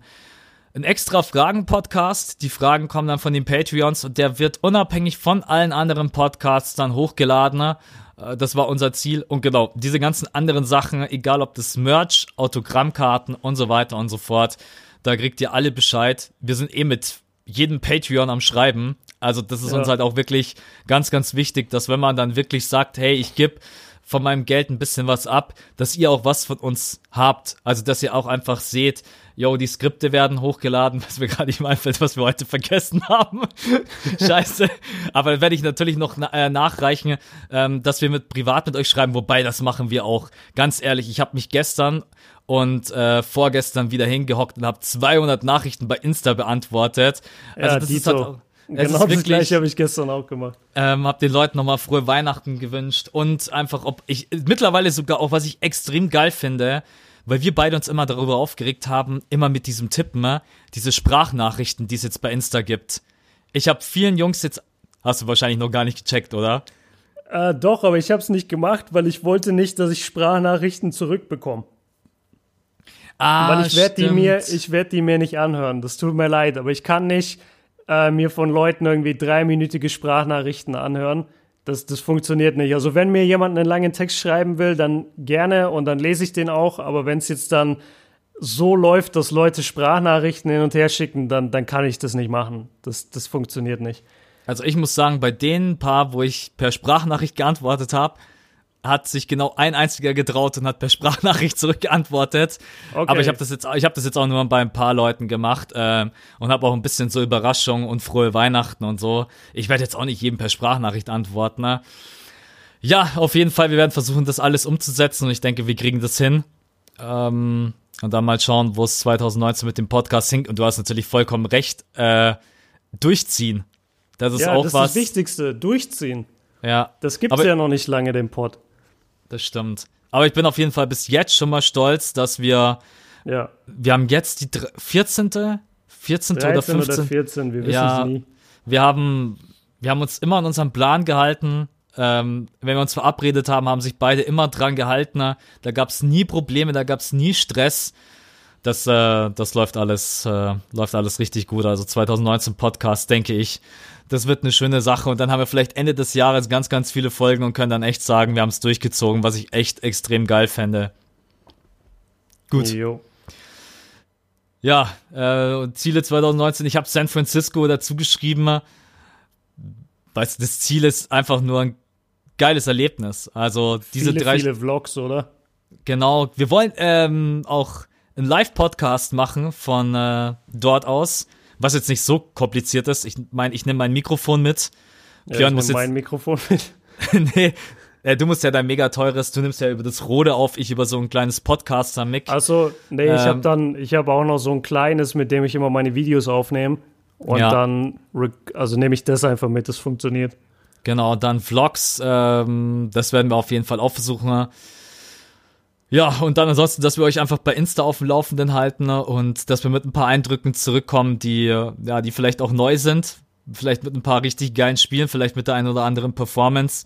ein extra Fragen-Podcast. Die Fragen kommen dann von den Patreons und der wird unabhängig von allen anderen Podcasts dann hochgeladen. Äh, das war unser Ziel. Und genau, diese ganzen anderen Sachen, egal ob das Merch, Autogrammkarten und so weiter und so fort, da kriegt ihr alle Bescheid. Wir sind eh mit jedem Patreon am Schreiben. Also das ist ja. uns halt auch wirklich ganz, ganz wichtig, dass wenn man dann wirklich sagt, hey, ich gebe von meinem Geld ein bisschen was ab, dass ihr auch was von uns habt. Also dass ihr auch einfach seht, yo, die Skripte werden hochgeladen, was mir gerade nicht mal einfällt, was wir heute vergessen haben. Scheiße. Aber dann werde ich natürlich noch na äh, nachreichen, ähm, dass wir mit privat mit euch schreiben, wobei das machen wir auch. Ganz ehrlich, ich habe mich gestern und äh, vorgestern wieder hingehockt und habe 200 Nachrichten bei Insta beantwortet. Also Ja, das Dito. ist halt, es Genau das wirklich, gleiche habe ich gestern auch gemacht. ähm, hab den Leuten nochmal frohe Weihnachten gewünscht und einfach, ob ich mittlerweile sogar auch, was ich extrem geil finde, weil wir beide uns immer darüber aufgeregt haben, immer mit diesem Tippen, ne? diese Sprachnachrichten, die es jetzt bei Insta gibt. Ich habe vielen Jungs jetzt, hast du wahrscheinlich noch gar nicht gecheckt, oder? Äh, doch, aber ich habe es nicht gemacht, weil ich wollte nicht, dass ich Sprachnachrichten zurückbekomme. Ah, Weil ich werde die mir, ich werde die mir nicht anhören. Das tut mir leid, aber ich kann nicht äh, mir von Leuten irgendwie dreiminütige Sprachnachrichten anhören. Das, das funktioniert nicht. Also wenn mir jemand einen langen Text schreiben will, dann gerne und dann lese ich den auch. Aber wenn es jetzt dann so läuft, dass Leute Sprachnachrichten hin und her schicken, dann, dann kann ich das nicht machen. Das, das funktioniert nicht. Also ich muss sagen, bei den paar, wo ich per Sprachnachricht geantwortet habe, hat sich genau ein einziger getraut und hat per Sprachnachricht zurückgeantwortet. Okay. Aber ich habe das jetzt, ich habe das jetzt auch nur bei ein paar Leuten gemacht ähm, und habe auch ein bisschen so Überraschung und frohe Weihnachten und so. Ich werde jetzt auch nicht jedem per Sprachnachricht antworten. Ne? Ja, auf jeden Fall, wir werden versuchen, das alles umzusetzen und ich denke, wir kriegen das hin. Ähm, und dann mal schauen, wo es 2019 mit dem Podcast hinkt. Und du hast natürlich vollkommen recht. Äh, durchziehen. Das ist ja, auch das was. ist das Wichtigste. Durchziehen. Ja, Das gibt's Aber- ja noch nicht lange, den Pod. Das stimmt. Aber ich bin auf jeden Fall bis jetzt schon mal stolz, dass wir, Ja. wir haben jetzt die dr- 14. 14. oder 13 oder 15. 14, wir wissen Ja. es nie. Wir haben, wir haben uns immer an unseren Plan gehalten. Ähm, wenn wir uns verabredet haben, haben sich beide immer dran gehalten. Da gab es nie Probleme, da gab es nie Stress. Das, äh, das läuft alles, äh, läuft alles richtig gut. Also 2019 Podcast, denke ich, das wird eine schöne Sache. Und dann haben wir vielleicht Ende des Jahres ganz, ganz viele Folgen und können dann echt sagen, wir haben es durchgezogen, was ich echt extrem geil fände. Gut. Jo. Ja, äh, Ziele 2019, ich habe San Francisco dazu geschrieben. Weißt du, das Ziel ist einfach nur ein geiles Erlebnis. Also diese viele, drei, viele Vlogs, oder? genau. Wir wollen ähm, auch einen Live-Podcast machen von äh, dort aus, was jetzt nicht so kompliziert ist. Ich meine, ich nehme mein Mikrofon mit. Ja, Björn ich muss jetzt, mein Mikrofon mit. nee, äh, du musst ja dein mega teures, du nimmst ja über das Rode auf, ich über so ein kleines Podcaster-Mic. Also, nee, ich Ähm, habe dann, ich habe auch noch so ein kleines, mit dem ich immer meine Videos aufnehme. Und Ja. dann, also nehme ich das einfach mit, das funktioniert. Genau, dann Vlogs, ähm, das werden wir auf jeden Fall auch versuchen. Ja, und dann ansonsten, dass wir euch einfach bei Insta auf dem Laufenden halten ne, und dass wir mit ein paar Eindrücken zurückkommen, die, ja, die vielleicht auch neu sind. Vielleicht mit ein paar richtig geilen Spielen, vielleicht mit der einen oder anderen Performance.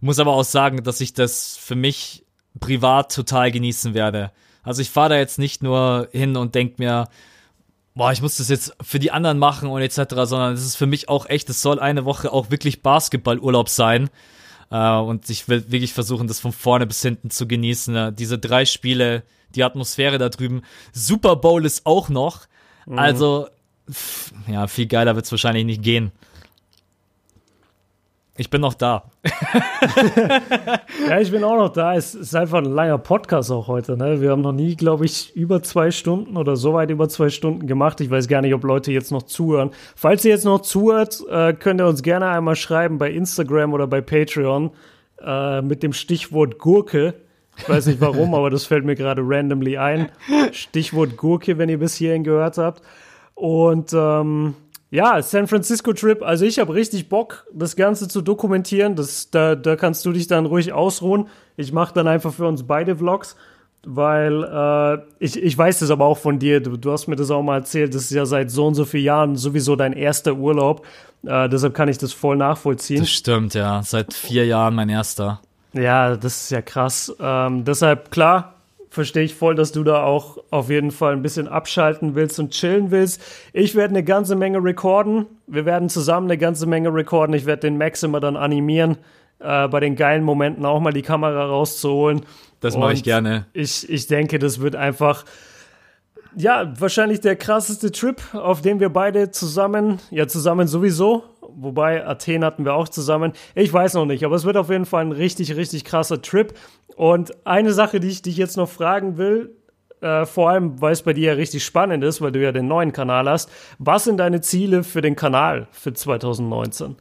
Muss aber auch sagen, dass ich das für mich privat total genießen werde. Also ich fahre da jetzt nicht nur hin und denk mir, boah, ich muss das jetzt für die anderen machen und etc., sondern es ist für mich auch echt, es soll eine Woche auch wirklich Basketballurlaub sein. Äh, und ich will wirklich versuchen, das von vorne bis hinten zu genießen. Äh, diese drei Spiele, die Atmosphäre da drüben. Super Bowl ist auch noch. Also, pff, ja, viel geiler wird's wahrscheinlich nicht gehen. Ich bin noch da. Ja, ich bin auch noch da. Es ist einfach ein langer Podcast auch heute. Ne? Wir haben noch nie, glaube ich, über zwei Stunden oder so weit über zwei Stunden gemacht. Ich weiß gar nicht, ob Leute jetzt noch zuhören. Falls ihr jetzt noch zuhört, äh, könnt ihr uns gerne einmal schreiben bei Instagram oder bei Patreon äh, mit dem Stichwort Gurke. Ich weiß nicht warum, aber das fällt mir gerade randomly ein. Stichwort Gurke, wenn ihr bis hierhin gehört habt. Und ähm, ja, San Francisco Trip, also ich habe richtig Bock, das Ganze zu dokumentieren. Das, da, da kannst du dich dann ruhig ausruhen. Ich mache dann einfach für uns beide Vlogs, weil äh, ich, ich weiß das aber auch von dir. Du, du hast mir das auch mal erzählt. Das ist ja seit so und so vielen Jahren sowieso dein erster Urlaub. Äh, deshalb kann ich das voll nachvollziehen. Das stimmt, ja. Seit vier Jahren mein erster. Ja, das ist ja krass. Ähm, deshalb, klar, verstehe ich voll, dass du da auch auf jeden Fall ein bisschen abschalten willst und chillen willst. Ich werde eine ganze Menge recorden. Wir werden zusammen eine ganze Menge recorden. Ich werde den Max immer dann animieren, äh, bei den geilen Momenten auch mal die Kamera rauszuholen. Das mache ich gerne. Ich, ich denke, das wird einfach, ja, wahrscheinlich der krasseste Trip, auf den wir beide zusammen, ja, zusammen sowieso, wobei Athen hatten wir auch zusammen. Ich weiß noch nicht, aber es wird auf jeden Fall ein richtig, richtig krasser Trip. Und eine Sache, die ich dich jetzt noch fragen will, äh, vor allem, weil es bei dir ja richtig spannend ist, weil du ja den neuen Kanal hast. Was sind deine Ziele für den Kanal für 2019?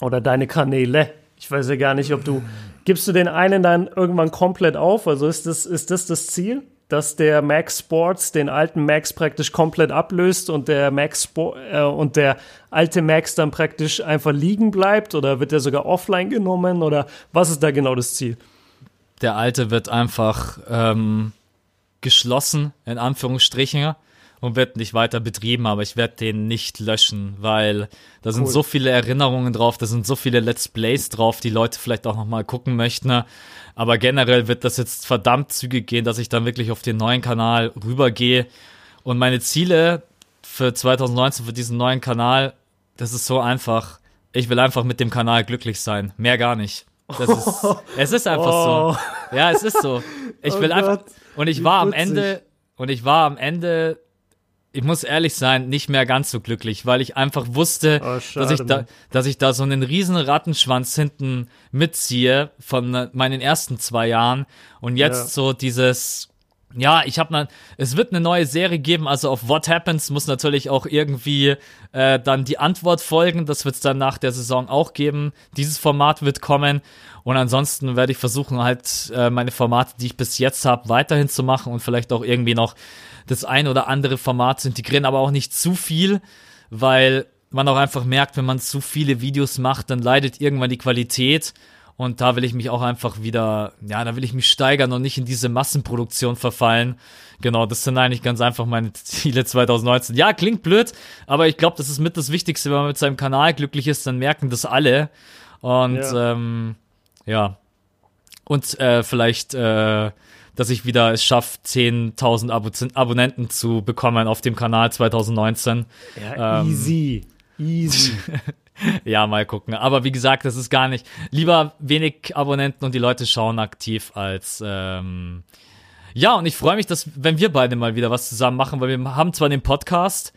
Oder deine Kanäle? Ich weiß ja gar nicht, ob du Gibst du den einen dann irgendwann komplett auf? Also ist das, ist das das Ziel? Dass der Max Sports den alten Max praktisch komplett ablöst und der Max Sport, äh, und der alte Max dann praktisch einfach liegen bleibt oder wird der sogar offline genommen oder was ist da genau das Ziel? Der alte wird einfach ähm, geschlossen, in Anführungsstrichen und wird nicht weiter betrieben, aber ich werde den nicht löschen, weil da sind Cool. so viele Erinnerungen drauf, da sind so viele Let's Plays drauf, die Leute vielleicht auch nochmal gucken möchten. Aber generell wird das jetzt verdammt zügig gehen, dass ich dann wirklich auf den neuen Kanal rübergehe. Und meine Ziele für 2019, für diesen neuen Kanal, das ist so einfach. Ich will einfach mit dem Kanal glücklich sein. Mehr gar nicht. Das ist, es ist einfach Oh. so. Ja, es ist so. Ich Oh will einfach, Gott, und ich wie war am. Ende, und ich war am Ende, ich muss ehrlich sein, nicht mehr ganz so glücklich, weil ich einfach wusste, Oh, dass ich da, dass ich da so einen riesen Rattenschwanz hinten mitziehe von äh, meinen ersten zwei Jahren und jetzt Ja. so dieses, ja, ich habe es wird eine neue Serie geben, also auf What Happens muss natürlich auch irgendwie äh, dann die Antwort folgen. Das wird es dann nach der Saison auch geben. Dieses Format wird kommen und ansonsten werde ich versuchen halt äh, meine Formate, die ich bis jetzt habe, weiterhin zu machen und vielleicht auch irgendwie noch das ein oder andere Format zu integrieren, aber auch nicht zu viel, weil man auch einfach merkt, wenn man zu viele Videos macht, dann leidet irgendwann die Qualität. Und da will ich mich auch einfach wieder, ja, da will ich mich steigern und nicht in diese Massenproduktion verfallen. Genau, das sind eigentlich ganz einfach meine Ziele 2019. Ja, klingt blöd, aber ich glaube, das ist mit das Wichtigste, wenn man mit seinem Kanal glücklich ist, dann merken das alle. Und Ja. ähm, ja. Und äh, vielleicht, äh, dass ich wieder es schaffe, 10.000 Abo Abonnenten zu bekommen auf dem Kanal 2019. Ja, Ähm, easy. Easy. Ja, mal gucken. Aber wie gesagt, das ist gar nicht. Lieber wenig Abonnenten und die Leute schauen aktiv als. Ähm ja, und ich freue mich, dass, wenn wir beide mal wieder was zusammen machen, weil wir haben zwar den Podcast,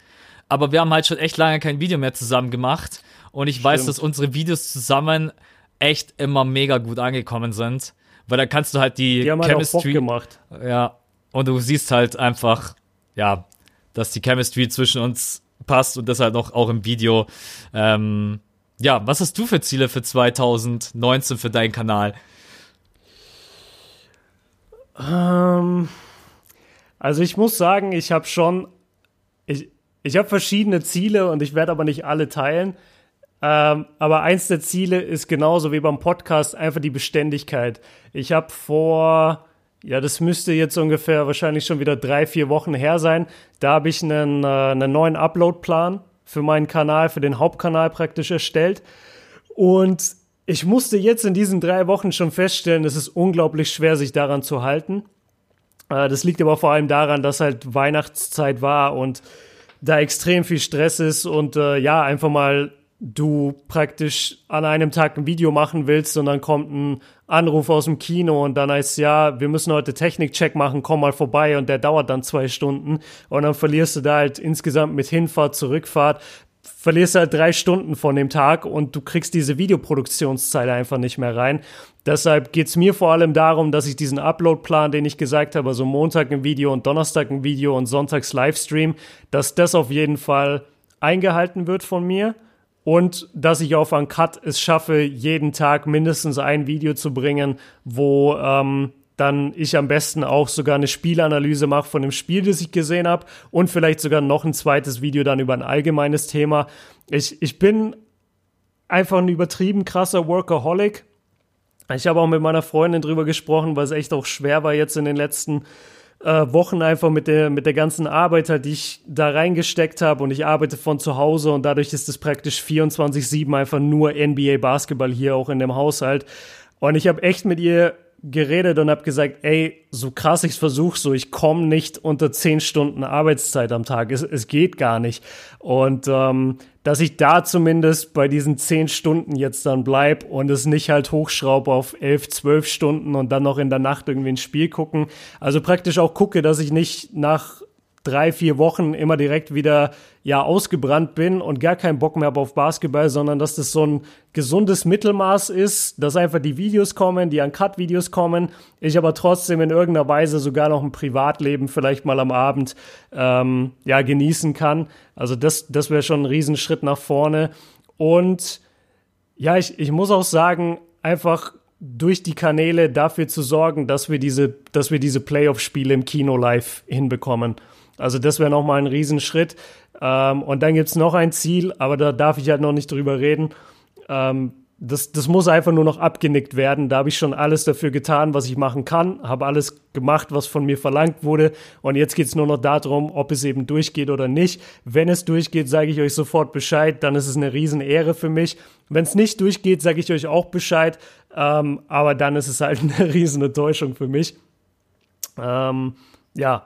aber wir haben halt schon echt lange kein Video mehr zusammen gemacht. Und ich weiß, Stimmt. dass unsere Videos zusammen echt immer mega gut angekommen sind. Weil da kannst du halt die, Die haben halt Chemistry. gemacht. Ja, und du siehst halt einfach, ja, dass die Chemistry zwischen uns passt und das halt noch auch im Video. Ähm, ja, was hast du für Ziele für 2019 für deinen Kanal? Ähm, also ich muss sagen, ich habe schon, ich, ich habe verschiedene Ziele und ich werde aber nicht alle teilen. Ähm, aber eins der Ziele ist genauso wie beim Podcast einfach die Beständigkeit. Ich habe vor, ja, das müsste jetzt ungefähr wahrscheinlich schon wieder drei, vier Wochen her sein. Da habe ich einen, äh, einen neuen Upload-Plan für meinen Kanal, für den Hauptkanal praktisch erstellt. Und ich musste jetzt in diesen drei Wochen schon feststellen, es ist unglaublich schwer, sich daran zu halten. Äh, das liegt aber vor allem daran, dass halt Weihnachtszeit war und da extrem viel Stress ist und äh, ja, einfach mal du praktisch an einem Tag ein Video machen willst und dann kommt ein Anruf aus dem Kino und dann heißt ja, wir müssen heute Technikcheck machen, komm mal vorbei und der dauert dann zwei Stunden und dann verlierst du da halt insgesamt mit Hinfahrt, Zurückfahrt, verlierst halt drei Stunden von dem Tag und du kriegst diese Videoproduktionszeit einfach nicht mehr rein. Deshalb geht's mir vor allem darum, dass ich diesen Uploadplan, den ich gesagt habe, also Montag ein Video und Donnerstag ein Video und Sonntags Livestream, dass das auf jeden Fall eingehalten wird von mir und dass ich auf Uncut es schaffe, jeden Tag mindestens ein Video zu bringen, wo ähm, dann ich am besten auch sogar eine Spielanalyse mache von dem Spiel, das ich gesehen habe und vielleicht sogar noch ein zweites Video dann über ein allgemeines Thema. Ich, ich bin einfach ein übertrieben krasser Workaholic. Ich habe auch mit meiner Freundin drüber gesprochen, weil es echt auch schwer war jetzt in den letzten äh, Wochen einfach mit der, mit der ganzen Arbeit, halt, die ich da reingesteckt habe und ich arbeite von zu Hause und dadurch ist es praktisch 24-7 einfach nur NBA Basketball hier auch in dem Haushalt. Und ich habe echt mit ihr geredet und habe gesagt, ey, so krass ich versuche, so ich komme nicht unter 10 Stunden Arbeitszeit am Tag. Es, es geht gar nicht. Und ähm, dass ich da zumindest bei diesen 10 Stunden jetzt dann bleib und es nicht halt hochschraube auf 11, 12 Stunden und dann noch in der Nacht irgendwie ein Spiel gucken. Also praktisch auch gucke, dass ich nicht nach drei, vier Wochen immer direkt wieder ja ausgebrannt bin und gar keinen Bock mehr habe auf Basketball, sondern dass das so ein gesundes Mittelmaß ist, dass einfach die Videos kommen, die Uncut-Videos kommen, ich aber trotzdem in irgendeiner Weise sogar noch ein Privatleben vielleicht mal am Abend ähm, ja genießen kann. Also das, das wäre schon ein Riesenschritt nach vorne. Und ja, ich, ich muss auch sagen, einfach durch die Kanäle dafür zu sorgen, dass wir diese, dass wir diese Playoff-Spiele im Kino live hinbekommen. Also das wäre nochmal ein Riesenschritt. Ähm, und dann gibt's noch ein Ziel, aber da darf ich halt noch nicht drüber reden. Ähm, das, das muss einfach nur noch abgenickt werden. Da habe ich schon alles dafür getan, was ich machen kann, habe alles gemacht, was von mir verlangt wurde. Und jetzt geht's nur noch darum, ob es eben durchgeht oder nicht. Wenn es durchgeht, sage ich euch sofort Bescheid. Dann ist es eine Riesenehre für mich. Wenn es nicht durchgeht, sage ich euch auch Bescheid. Ähm, aber dann ist es halt eine Riesenenttäuschung für mich. Ähm, ja,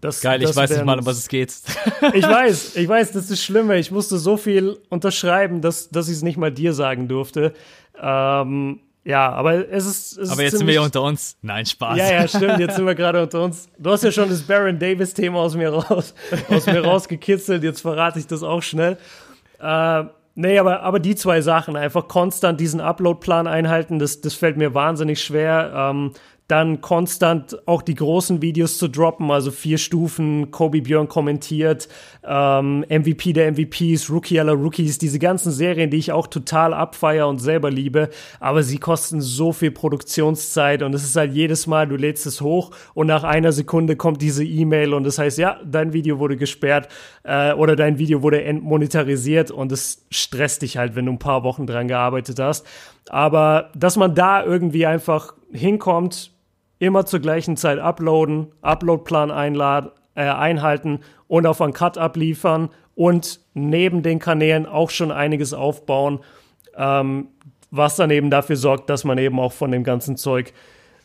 das, Geil, das ich weiß nicht mal, um was es geht. ich weiß, ich weiß, das ist schlimm. Ich musste so viel unterschreiben, dass, dass ich es nicht mal dir sagen durfte. Ähm, ja, aber es ist. Es aber ist jetzt sind wir ja unter uns. Nein, Spaß. Ja, ja, stimmt. Jetzt sind wir gerade unter uns. Du hast ja schon das Baron Davis-Thema aus mir raus, aus mir rausgekitzelt. Jetzt verrate ich das auch schnell. Äh, nee, aber, aber die zwei Sachen, einfach konstant diesen Upload-Plan einhalten, das, das fällt mir wahnsinnig schwer. Ähm, dann konstant auch die großen Videos zu droppen, also vier Stufen, Kobe Björn kommentiert, ähm, MVP der MVPs, Rookie aller Rookies, diese ganzen Serien, die ich auch total abfeier und selber liebe, aber sie kosten so viel Produktionszeit und es ist halt jedes Mal, du lädst es hoch und nach einer Sekunde kommt diese E-Mail und das heißt, ja, dein Video wurde gesperrt äh, oder dein Video wurde entmonetarisiert und es stresst dich halt, wenn du ein paar Wochen dran gearbeitet hast. Aber dass man da irgendwie einfach hinkommt, immer zur gleichen Zeit uploaden, Uploadplan einladen, äh, einhalten und auf einen Cut abliefern und neben den Kanälen auch schon einiges aufbauen, ähm, was dann eben dafür sorgt, dass man eben auch von dem ganzen Zeug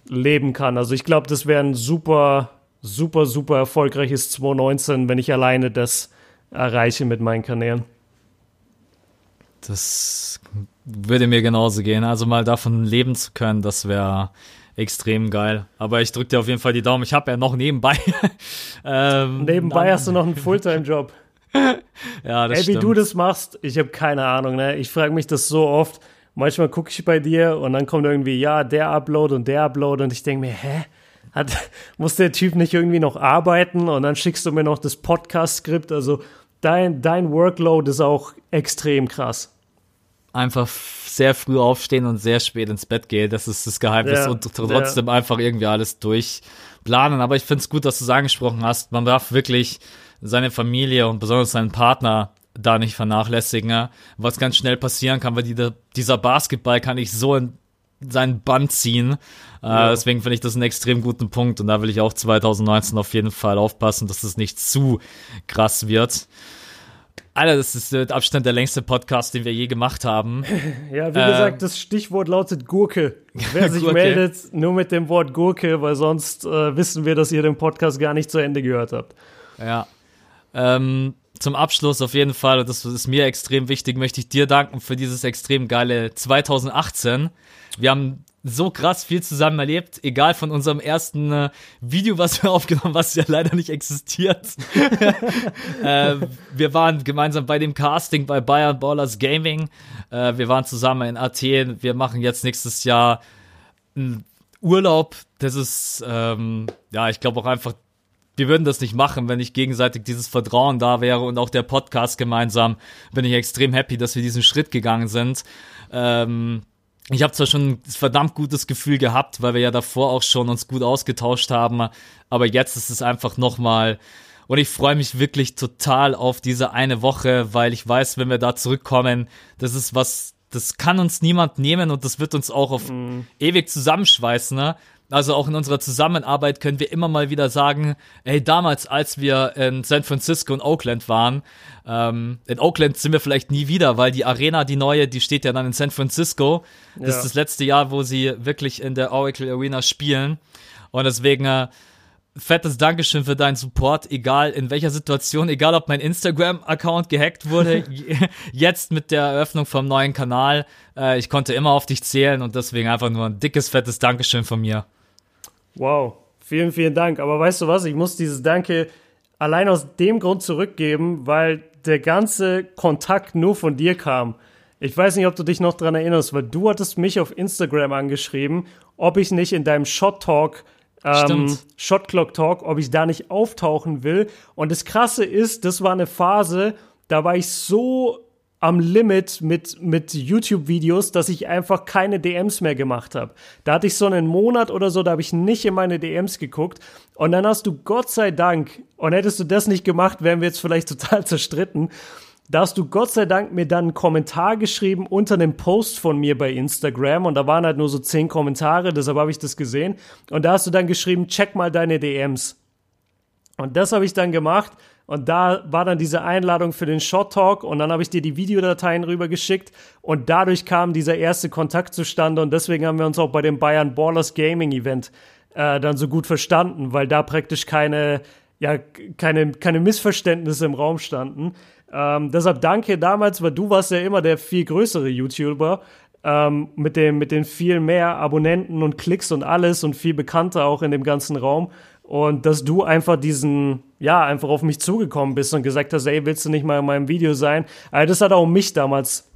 leben kann. Also ich glaube, das wäre ein super, super, super erfolgreiches 2019, wenn ich alleine das erreiche mit meinen Kanälen. Das würde mir genauso gehen. Also mal davon leben zu können, das wäre extrem geil. Aber ich drücke dir auf jeden Fall die Daumen. Ich habe ja noch nebenbei. ähm, nebenbei hast du noch einen Fulltime-Job. ja, das Ey, stimmt. wie du das machst, ich habe keine Ahnung. Ne? Ich frage mich das so oft. Manchmal gucke ich bei dir und dann kommt irgendwie, ja, der Upload und der Upload und ich denke mir, hä? Hat, muss der Typ nicht irgendwie noch arbeiten und dann schickst du mir noch das Podcast-Skript. Also dein, dein Workload ist auch extrem krass einfach sehr früh aufstehen und sehr spät ins Bett gehen. Das ist das Geheimnis ja, und trotzdem ja. einfach irgendwie alles durchplanen. Aber ich finde es gut, dass du es angesprochen hast. Man darf wirklich seine Familie und besonders seinen Partner da nicht vernachlässigen. Was ganz schnell passieren kann, weil die, dieser Basketball kann ich so in seinen Band ziehen. Äh, ja. Äh, deswegen finde ich das einen extrem guten Punkt und da will ich auch 2019 auf jeden Fall aufpassen, dass es nicht zu krass wird. Alter, das ist mit Abstand der längste Podcast, den wir je gemacht haben. Ja, wie ähm, gesagt, das Stichwort lautet Gurke. Wer sich Gurke. meldet, nur mit dem Wort Gurke, weil sonst äh, wissen wir, dass ihr den Podcast gar nicht zu Ende gehört habt. Ja. Ähm, zum Abschluss auf jeden Fall, und das ist mir extrem wichtig, möchte ich dir danken für dieses extrem geile 2018. Wir haben so krass viel zusammen erlebt, egal von unserem ersten äh, Video, was wir aufgenommen, was ja leider nicht existiert. äh, wir waren gemeinsam bei dem Casting bei Bayern Ballers Gaming. Äh, wir waren zusammen in Athen. Wir machen jetzt nächstes Jahr einen Urlaub. Das ist, ähm, ja, ich glaube auch einfach, wir würden das nicht machen, wenn nicht gegenseitig dieses Vertrauen da wäre und auch der Podcast gemeinsam. Bin ich extrem happy, dass wir diesen Schritt gegangen sind. Ähm, ich habe zwar schon ein verdammt gutes Gefühl gehabt, weil wir ja davor auch schon uns gut ausgetauscht haben, aber jetzt ist es einfach nochmal und ich freue mich wirklich total auf diese eine Woche, weil ich weiß, wenn wir da zurückkommen, das ist was, das kann uns niemand nehmen und das wird uns auch auf mhm. ewig zusammenschweißen. Ne? Also auch in unserer Zusammenarbeit können wir immer mal wieder sagen, hey, damals, als wir in San Francisco und Oakland waren, ähm, in Oakland sind wir vielleicht nie wieder, weil die Arena, die neue, die steht ja dann in San Francisco. Das ja. ist das letzte Jahr, wo sie wirklich in der Oracle Arena spielen. Und deswegen äh, fettes Dankeschön für deinen Support, egal in welcher Situation, egal ob mein Instagram-Account gehackt wurde, jetzt mit der Eröffnung vom neuen Kanal. Äh, ich konnte immer auf dich zählen und deswegen einfach nur ein dickes, fettes Dankeschön von mir. Wow, vielen, vielen Dank. Aber weißt du was, ich muss dieses Danke allein aus dem Grund zurückgeben, weil der ganze Kontakt nur von dir kam. Ich weiß nicht, ob du dich noch dran erinnerst, weil du hattest mich auf Instagram angeschrieben, ob ich nicht in deinem Shot Talk ähm, Shot Clock Talk, ob ich da nicht auftauchen will. Und das Krasse ist, das war eine Phase, da war ich so am Limit mit, mit YouTube-Videos, dass ich einfach keine DMs mehr gemacht habe. Da hatte ich so einen Monat oder so, da habe ich nicht in meine DMs geguckt. Und dann hast du Gott sei Dank, und hättest du das nicht gemacht, wären wir jetzt vielleicht total zerstritten. Da hast du Gott sei Dank mir dann einen Kommentar geschrieben unter einem Post von mir bei Instagram und da waren halt nur so zehn Kommentare, deshalb habe ich das gesehen. Und da hast du dann geschrieben, check mal deine DMs. Und das habe ich dann gemacht und da war dann diese Einladung für den Shot Talk und dann habe ich dir die Videodateien rübergeschickt und dadurch kam dieser erste Kontakt zustande und deswegen haben wir uns auch bei dem Bayern Ballers Gaming Event äh, dann so gut verstanden, weil da praktisch keine, ja, keine, keine Missverständnisse im Raum standen. Ähm, deshalb danke damals, weil du warst ja immer der viel größere YouTuber ähm, mit, dem, mit den viel mehr Abonnenten und Klicks und alles und viel bekannter auch in dem ganzen Raum. Und dass du einfach diesen, ja, einfach auf mich zugekommen bist und gesagt hast, ey, willst du nicht mal in meinem Video sein? Also das hat auch mich damals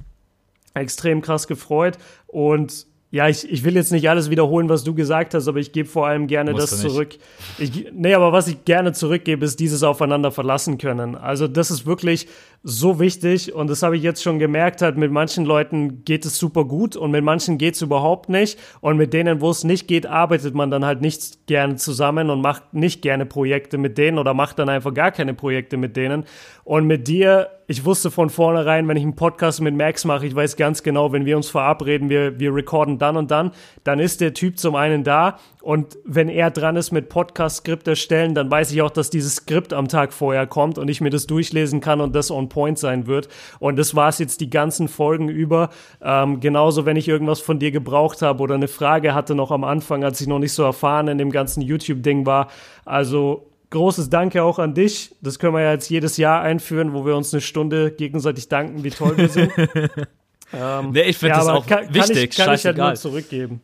extrem krass gefreut. Und ja, ich, ich will jetzt nicht alles wiederholen, was du gesagt hast, aber ich gebe vor allem gerne Musst das zurück. Ich, nee, aber was ich gerne zurückgebe, ist dieses Aufeinander verlassen können. Also das ist wirklich so wichtig. Und das habe ich jetzt schon gemerkt, halt mit manchen Leuten geht es super gut und mit manchen geht es überhaupt nicht. Und mit denen, wo es nicht geht, arbeitet man dann halt nicht gerne zusammen und macht nicht gerne Projekte mit denen oder macht dann einfach gar keine Projekte mit denen. Und mit dir ich wusste von vornherein, wenn ich einen Podcast mit Max mache, ich weiß ganz genau, wenn wir uns verabreden, wir, wir recorden dann und dann, dann ist der Typ zum einen da. Und wenn er dran ist mit Podcast-Skript erstellen, dann weiß ich auch, dass dieses Skript am Tag vorher kommt und ich mir das durchlesen kann und das on point sein wird. Und das war es jetzt die ganzen Folgen über. Ähm, genauso, wenn ich irgendwas von dir gebraucht habe oder eine Frage hatte noch am Anfang, als ich noch nicht so erfahren in dem ganzen YouTube-Ding war. Also großes Danke auch an dich. Das können wir ja jetzt jedes Jahr einführen, wo wir uns eine Stunde gegenseitig danken, wie toll wir sind. ähm, nee, ich finde ja, das auch kann, wichtig. Kann ich, kann ich halt nur zurückgeben.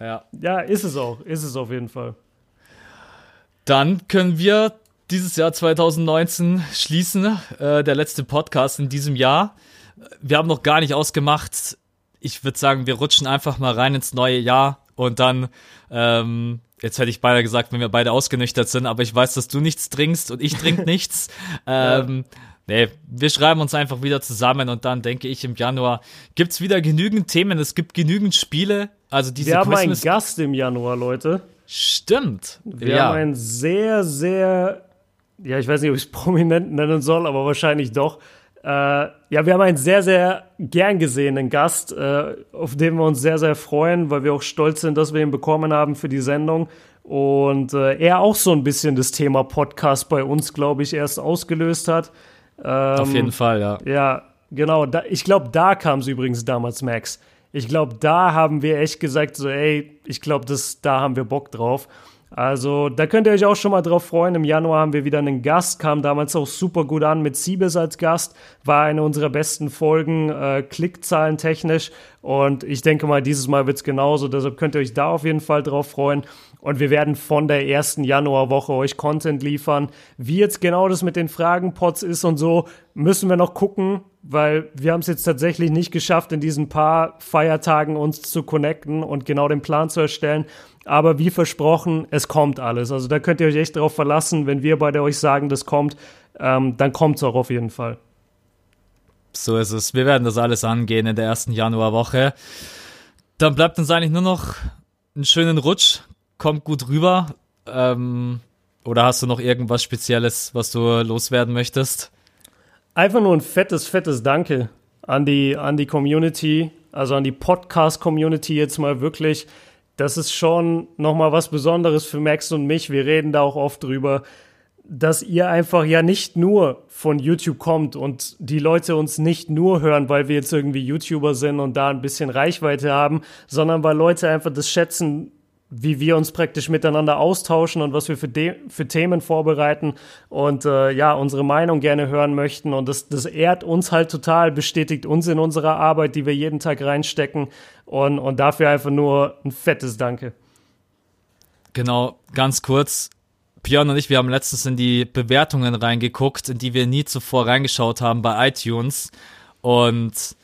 Ja. ja, ist es auch. Ist es auf jeden Fall. Dann können wir dieses Jahr 2019 schließen. Äh, der letzte Podcast in diesem Jahr. Wir haben noch gar nicht ausgemacht. Ich würde sagen, wir rutschen einfach mal rein ins neue Jahr und dann, ähm, jetzt hätte ich beinahe gesagt, wenn wir beide ausgenüchtert sind, aber ich weiß, dass du nichts trinkst und ich trinke nichts. Ähm, Nee, wir schreiben uns einfach wieder zusammen und dann denke ich, im Januar gibt's wieder genügend Themen, es gibt genügend Spiele. Also diese Wir haben einen Gast im Januar, Leute. Stimmt. Wir ja. haben einen sehr, sehr, ja, ich weiß nicht, ob ich es prominent nennen soll, aber wahrscheinlich doch. Äh, ja, wir haben einen sehr, sehr gern gesehenen Gast, äh, auf den wir uns sehr, sehr freuen, weil wir auch stolz sind, dass wir ihn bekommen haben für die Sendung. Und äh, er auch so ein bisschen das Thema Podcast bei uns, glaube ich, erst ausgelöst hat. Ähm, Auf jeden Fall, ja. Ja, genau. Da, ich glaube, da kam es übrigens damals, Max. Ich glaube, da haben wir echt gesagt, so, ey, ich glaube, da haben wir Bock drauf. Also, da könnt ihr euch auch schon mal drauf freuen. Im Januar haben wir wieder einen Gast, kam damals auch super gut an mit Siebes als Gast, war eine unserer besten Folgen, äh, Klickzahlen technisch. Und ich denke mal, dieses Mal wird es genauso. Deshalb könnt ihr euch da auf jeden Fall drauf freuen. Und wir werden von der ersten Januarwoche euch Content liefern. Wie jetzt genau das mit den Fragenpots ist und so, müssen wir noch gucken, weil wir haben es jetzt tatsächlich nicht geschafft, in diesen paar Feiertagen uns zu connecten und genau den Plan zu erstellen. Aber wie versprochen, es kommt alles. Also da könnt ihr euch echt drauf verlassen, wenn wir beide euch sagen, das kommt, ähm, dann kommt es auch auf jeden Fall. So ist es. Wir werden das alles angehen in der ersten Januarwoche. Dann bleibt uns eigentlich nur noch einen schönen Rutsch kommt gut rüber. Ähm, oder hast du noch irgendwas Spezielles, was du loswerden möchtest? Einfach nur ein fettes, fettes Danke an die, an die Community, also an die Podcast-Community jetzt mal wirklich. Das ist schon nochmal was Besonderes für Max und mich. Wir reden da auch oft drüber, dass ihr einfach ja nicht nur von YouTube kommt und die Leute uns nicht nur hören, weil wir jetzt irgendwie YouTuber sind und da ein bisschen Reichweite haben, sondern weil Leute einfach das schätzen, wie wir uns praktisch miteinander austauschen und was wir für, für Themen vorbereiten und äh, ja, unsere Meinung gerne hören möchten. Und das, das ehrt uns halt total, bestätigt uns in unserer Arbeit, die wir jeden Tag reinstecken. Und, und dafür einfach nur ein fettes Danke. Genau, ganz kurz. Björn und ich, wir haben letztens in die Bewertungen reingeguckt, in die wir nie zuvor reingeschaut haben bei iTunes. Und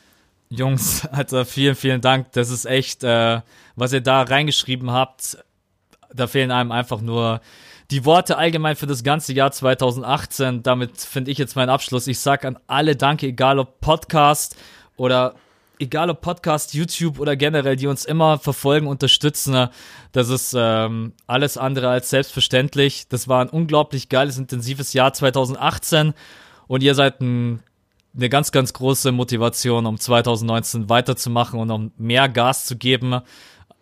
Jungs, Alter, vielen, vielen Dank. Das ist echt, äh, was ihr da reingeschrieben habt. da fehlen einem einfach nur die Worte allgemein für das ganze Jahr 2018. Damit finde ich jetzt meinen Abschluss. Ich sage an alle Danke, egal ob Podcast oder egal ob Podcast, YouTube oder generell, die uns immer verfolgen, unterstützen. Das ist ähm, alles andere als selbstverständlich. Das war ein unglaublich geiles, intensives Jahr 2018 und ihr seid ein, eine ganz, ganz große Motivation, um 2019 weiterzumachen und um mehr Gas zu geben.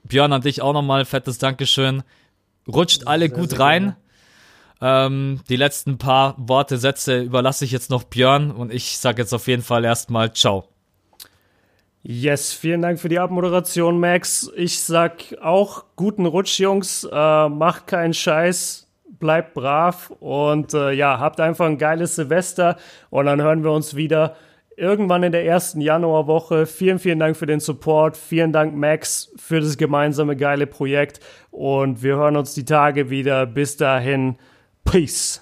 Björn, an dich auch nochmal fettes Dankeschön. Rutscht alle sehr, gut sehr rein. Ähm, die letzten paar Worte, Sätze überlasse ich jetzt noch Björn und ich sage jetzt auf jeden Fall erstmal Ciao. Yes, vielen Dank für die Abmoderation, Max. Ich sag auch guten Rutsch, Jungs. Äh, macht keinen Scheiß, bleibt brav und äh, ja, habt einfach ein geiles Silvester und dann hören wir uns wieder irgendwann in der ersten Januarwoche. Vielen, vielen Dank für den Support. Vielen Dank, Max, für das gemeinsame geile Projekt und wir hören uns die Tage wieder. Bis dahin, Peace.